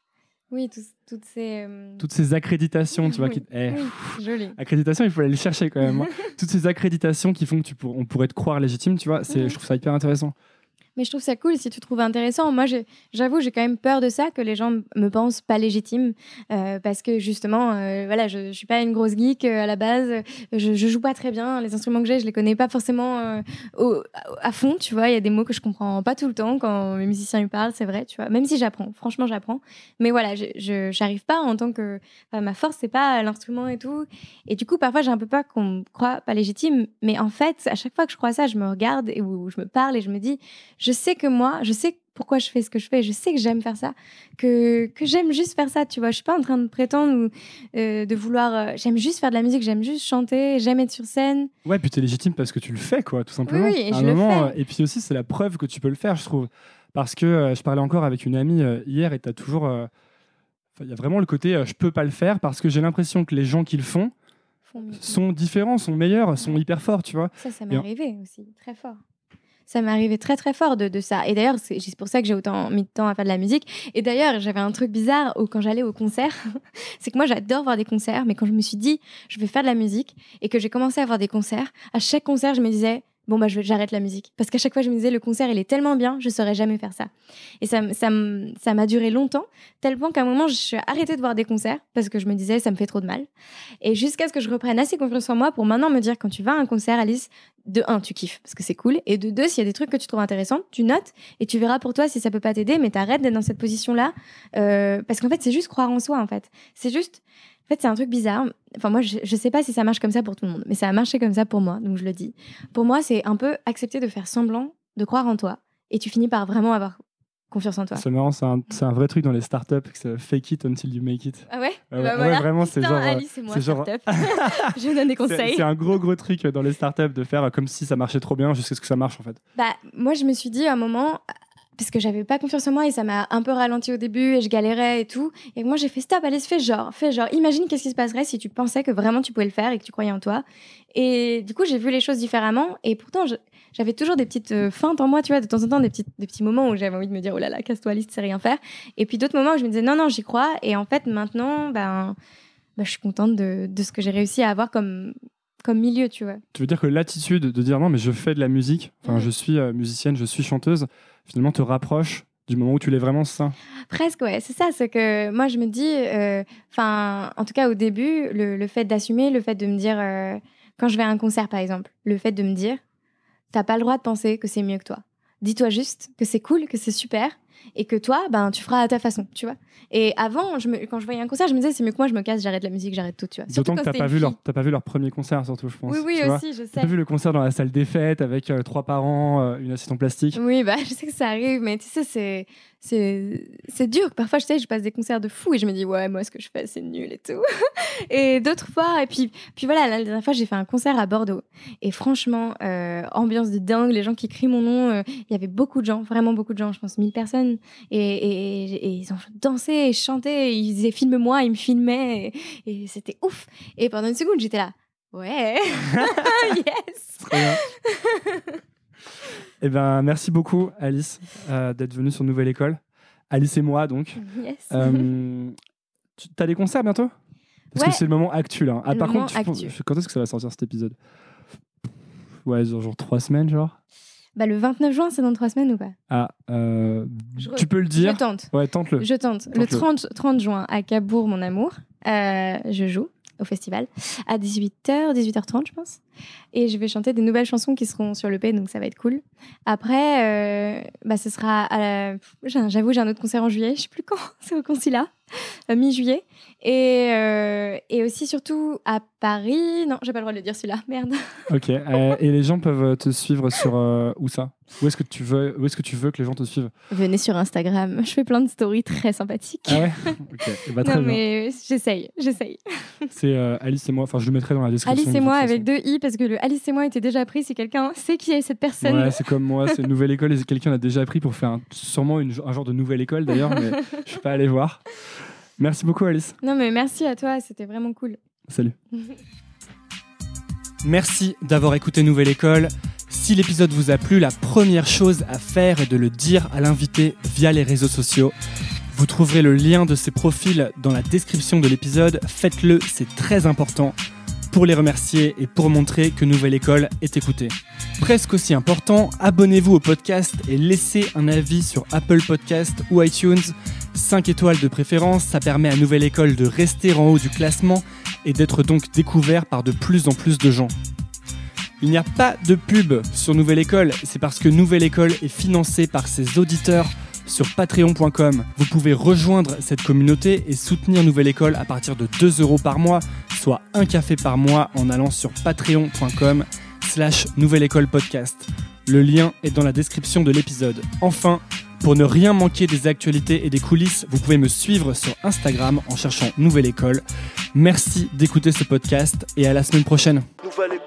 oui, toutes ces... Euh, toutes ces accréditations, tu vois. Qui... Eh, joli. Accréditation, il faut aller les chercher quand même. Hein. toutes ces accréditations qui font que tu on pourrait te croire légitime, tu vois. C'est, Je trouve ça hyper intéressant. Mais je trouve ça cool si tu trouves intéressant. Moi, j'avoue, j'ai quand même peur de ça, que les gens me pensent pas légitime. euh, parce que justement, euh, voilà, je, je suis pas une grosse geek euh, à la base. Je, je joue pas très bien. Les instruments que j'ai, je les connais pas forcément à fond, tu vois. Il y a des mots que je comprends pas tout le temps quand les musiciens y parlent, c'est vrai, tu vois. Même si j'apprends, franchement, j'apprends. Mais voilà, je j'arrive pas en tant que. Ma force, c'est pas l'instrument et tout. Et du coup, parfois, j'ai un peu peur qu'on me croit pas légitime. Mais en fait, à chaque fois que je crois ça, je me regarde et où je me parle et je me dis, je sais que moi, je sais pourquoi je fais ce que je fais, je sais que j'aime faire ça, que, que j'aime juste faire ça, tu vois. Je suis pas en train de prétendre ou euh, de vouloir. euh, j'aime juste faire de la musique, j'aime juste chanter, j'aime être sur scène. Ouais, puis t'es légitime parce que tu le fais, quoi, tout simplement. Oui, oui, et À un je le moment, fais. euh, Et puis aussi, c'est la preuve que tu peux le faire, je trouve. Parce que euh, je parlais encore avec une amie hier et t'as toujours. euh, enfin, Il y a vraiment le côté je peux pas le faire parce que j'ai l'impression que les gens qui le font sont différents, sont meilleurs, sont hyper forts, tu vois. Ça, ça m'est arrivé aussi, très fort. Ça m'est arrivé très très fort de, de ça. Et d'ailleurs, c'est pour ça que j'ai autant mis de temps à faire de la musique. Et d'ailleurs, j'avais un truc bizarre où, quand j'allais au concert. c'est que moi, j'adore voir des concerts, mais quand je me suis dit, je vais faire de la musique, et que j'ai commencé à voir des concerts, à chaque concert, je me disais, bon, bah, j'arrête la musique. Parce qu'à chaque fois, je me disais, le concert, il est tellement bien, je saurais jamais faire ça. Et ça, ça, ça m'a duré longtemps, tel point qu'à un moment, je suis arrêtée de voir des concerts, parce que je me disais, ça me fait trop de mal. Et jusqu'à ce que je reprenne assez confiance en moi pour maintenant me dire, quand tu vas à un concert, Alice, de un, tu kiffes parce que c'est cool, et de deux, s'il y a des trucs que tu trouves intéressants, tu notes et tu verras pour toi si ça peut pas t'aider, mais t'arrêtes d'être dans cette position-là euh, parce qu'en fait, c'est juste croire en soi. En fait, c'est juste. Fait, c'est un truc bizarre. Enfin, moi, je, je sais pas si ça marche comme ça pour tout le monde, mais ça a marché comme ça pour moi, donc je le dis. Pour moi, c'est un peu accepter de faire semblant de croire en toi, et tu finis par vraiment avoir confiance en toi. C'est marrant, c'est un, vrai truc dans les startups, que c'est fake it until you make it. Ah ouais, Ah ouais, Bah ouais, voilà. vraiment, c'est genre. euh, c'est moi, genre- startup. je donne des conseils. c'est un gros gros truc dans les startups de faire comme si ça marchait trop bien jusqu'à ce que ça marche en fait. Bah, moi, je me suis dit à un moment, parce que j'avais pas confiance en moi et ça m'a un peu ralenti au début et je galérais et tout. Et moi, j'ai fait stop, allez, fais genre, fais genre. Imagine qu'est-ce qui se passerait si tu pensais que vraiment tu pouvais le faire et que tu croyais en toi. Et du coup, j'ai vu les choses différemment. Et pourtant, j'avais toujours des petites euh, feintes en moi, tu vois, de temps en temps, des, petites, des petits moments où j'avais envie de me dire, oh là là, casse-toi, tu sais rien faire. Et puis d'autres moments où je me disais, non, non, j'y crois. Et en fait, maintenant, ben, ben, je suis contente de ce que j'ai réussi à avoir comme, comme milieu, tu vois. Tu veux dire que l'attitude de dire non mais je fais de la musique, enfin Mhm. je suis euh, musicienne, je suis chanteuse, finalement te rapproche du moment où tu l'es vraiment ça. Presque, ouais, c'est ça. C'est que moi, je me dis, euh, enfin, en tout cas au début, le, le fait d'assumer, le fait de me dire, euh, quand je vais à un concert par exemple, le fait de me dire, t'as pas le droit de penser que c'est mieux que toi. Dis-toi juste que c'est cool, que c'est super, et que toi, ben, tu feras à ta façon, tu vois. Et avant, je me, quand je voyais un concert, je me disais, c'est mieux que moi, je me casse, j'arrête la musique, j'arrête tout, tu vois. D'autant que t'as pas vu leur t'as pas vu leur premier concert surtout je pense. Oui, oui, aussi, je T'as sais. vu le concert dans la salle des fêtes avec euh, trois parents, euh, une assiette en plastique. Oui, bah, je sais que ça arrive, mais tu sais, c'est, c'est, c'est dur. Parfois, je sais, je passe des concerts de fou et je me dis, ouais, moi, ce que je fais, c'est nul et tout. et d'autres fois, et puis, puis voilà, la dernière fois, j'ai fait un concert à Bordeaux. Et franchement, euh, ambiance de dingue, les gens qui crient mon nom, euh, il y avait beaucoup de gens, vraiment beaucoup de gens, je pense 1000 personnes. Et, et- et ils ont dansé et chanté, ils disaient, filme-moi, ils me filmaient, et c'était ouf. Et pendant une seconde, j'étais là, ouais, yes. Bien. Eh ben merci beaucoup Alice euh, d'être venue sur Nouvelle École. Alice et moi donc. Yes. Euh, tu as des concerts bientôt? Parce Ouais. que c'est le moment actu là. Ah, Le par moment contre, penses- quand est-ce que ça va sortir cet épisode? Ouais, genre, genre trois semaines genre? Bah, le 29 juin, c'est dans trois semaines ou pas? Ah, euh, tu peux le dire? Je tente. Ouais, tente-le. Je tente. Le Tente-le. 30, 30 juin à Cabourg, mon amour, euh, je joue au festival à 18h, 18h30, je pense. Et je vais chanter des nouvelles chansons qui seront sur le P, donc ça va être cool. Après, euh, bah, ce sera. à la- J'avoue, j'ai un autre concert en juillet, je sais plus quand, c'est au Concila, euh, mi-juillet. Et, euh, et aussi, surtout, à Paris. Non, j'ai pas le droit de le dire celui-là, merde. Ok. euh, et les gens peuvent te suivre sur euh, où ça? Où est-ce que tu veux Où est-ce que tu veux que les gens te suivent? Venez sur Instagram, je fais plein de stories très sympathiques. Ah ouais? Ok. Eh ben, très non, bien. mais j'essaye, j'essaye. C'est euh, Alice et moi. Enfin, je le mettrai dans la description. Alice et moi avec deux i parce que le Alice et moi était déjà pris si quelqu'un sait qui est cette personne. Ouais, c'est comme moi, c'est une nouvelle école et quelqu'un l'a déjà appris pour faire un- sûrement une- un genre de nouvelle école d'ailleurs, mais je suis pas allé voir. Merci beaucoup Alice. Non mais merci à toi, c'était vraiment cool. Salut. Merci d'avoir écouté Nouvelle École. Si l'épisode vous a plu, la première chose à faire est de le dire à l'invité via les réseaux sociaux. Vous trouverez le lien de ses profils dans la description de l'épisode. Faites-le, c'est très important. pour les remercier et pour montrer que Nouvelle École est écoutée. Presque aussi important, abonnez-vous au podcast et laissez un avis sur Apple Podcast ou iTunes. 5 étoiles de préférence, ça permet à Nouvelle École de rester en haut du classement et d'être donc découvert par de plus en plus de gens. Il n'y a pas de pub sur Nouvelle École, c'est parce que Nouvelle École est financée par ses auditeurs sur patreon.com. Vous pouvez rejoindre cette communauté et soutenir Nouvelle École à partir de 2 euros par mois, soit un café par mois en allant sur patreon.com slash Nouvelle École Podcast. Le lien est dans la description de l'épisode. Enfin, pour ne rien manquer des actualités et des coulisses, vous pouvez me suivre sur Instagram en cherchant Nouvelle École. Merci d'écouter ce podcast et à la semaine prochaine. Nouvelle.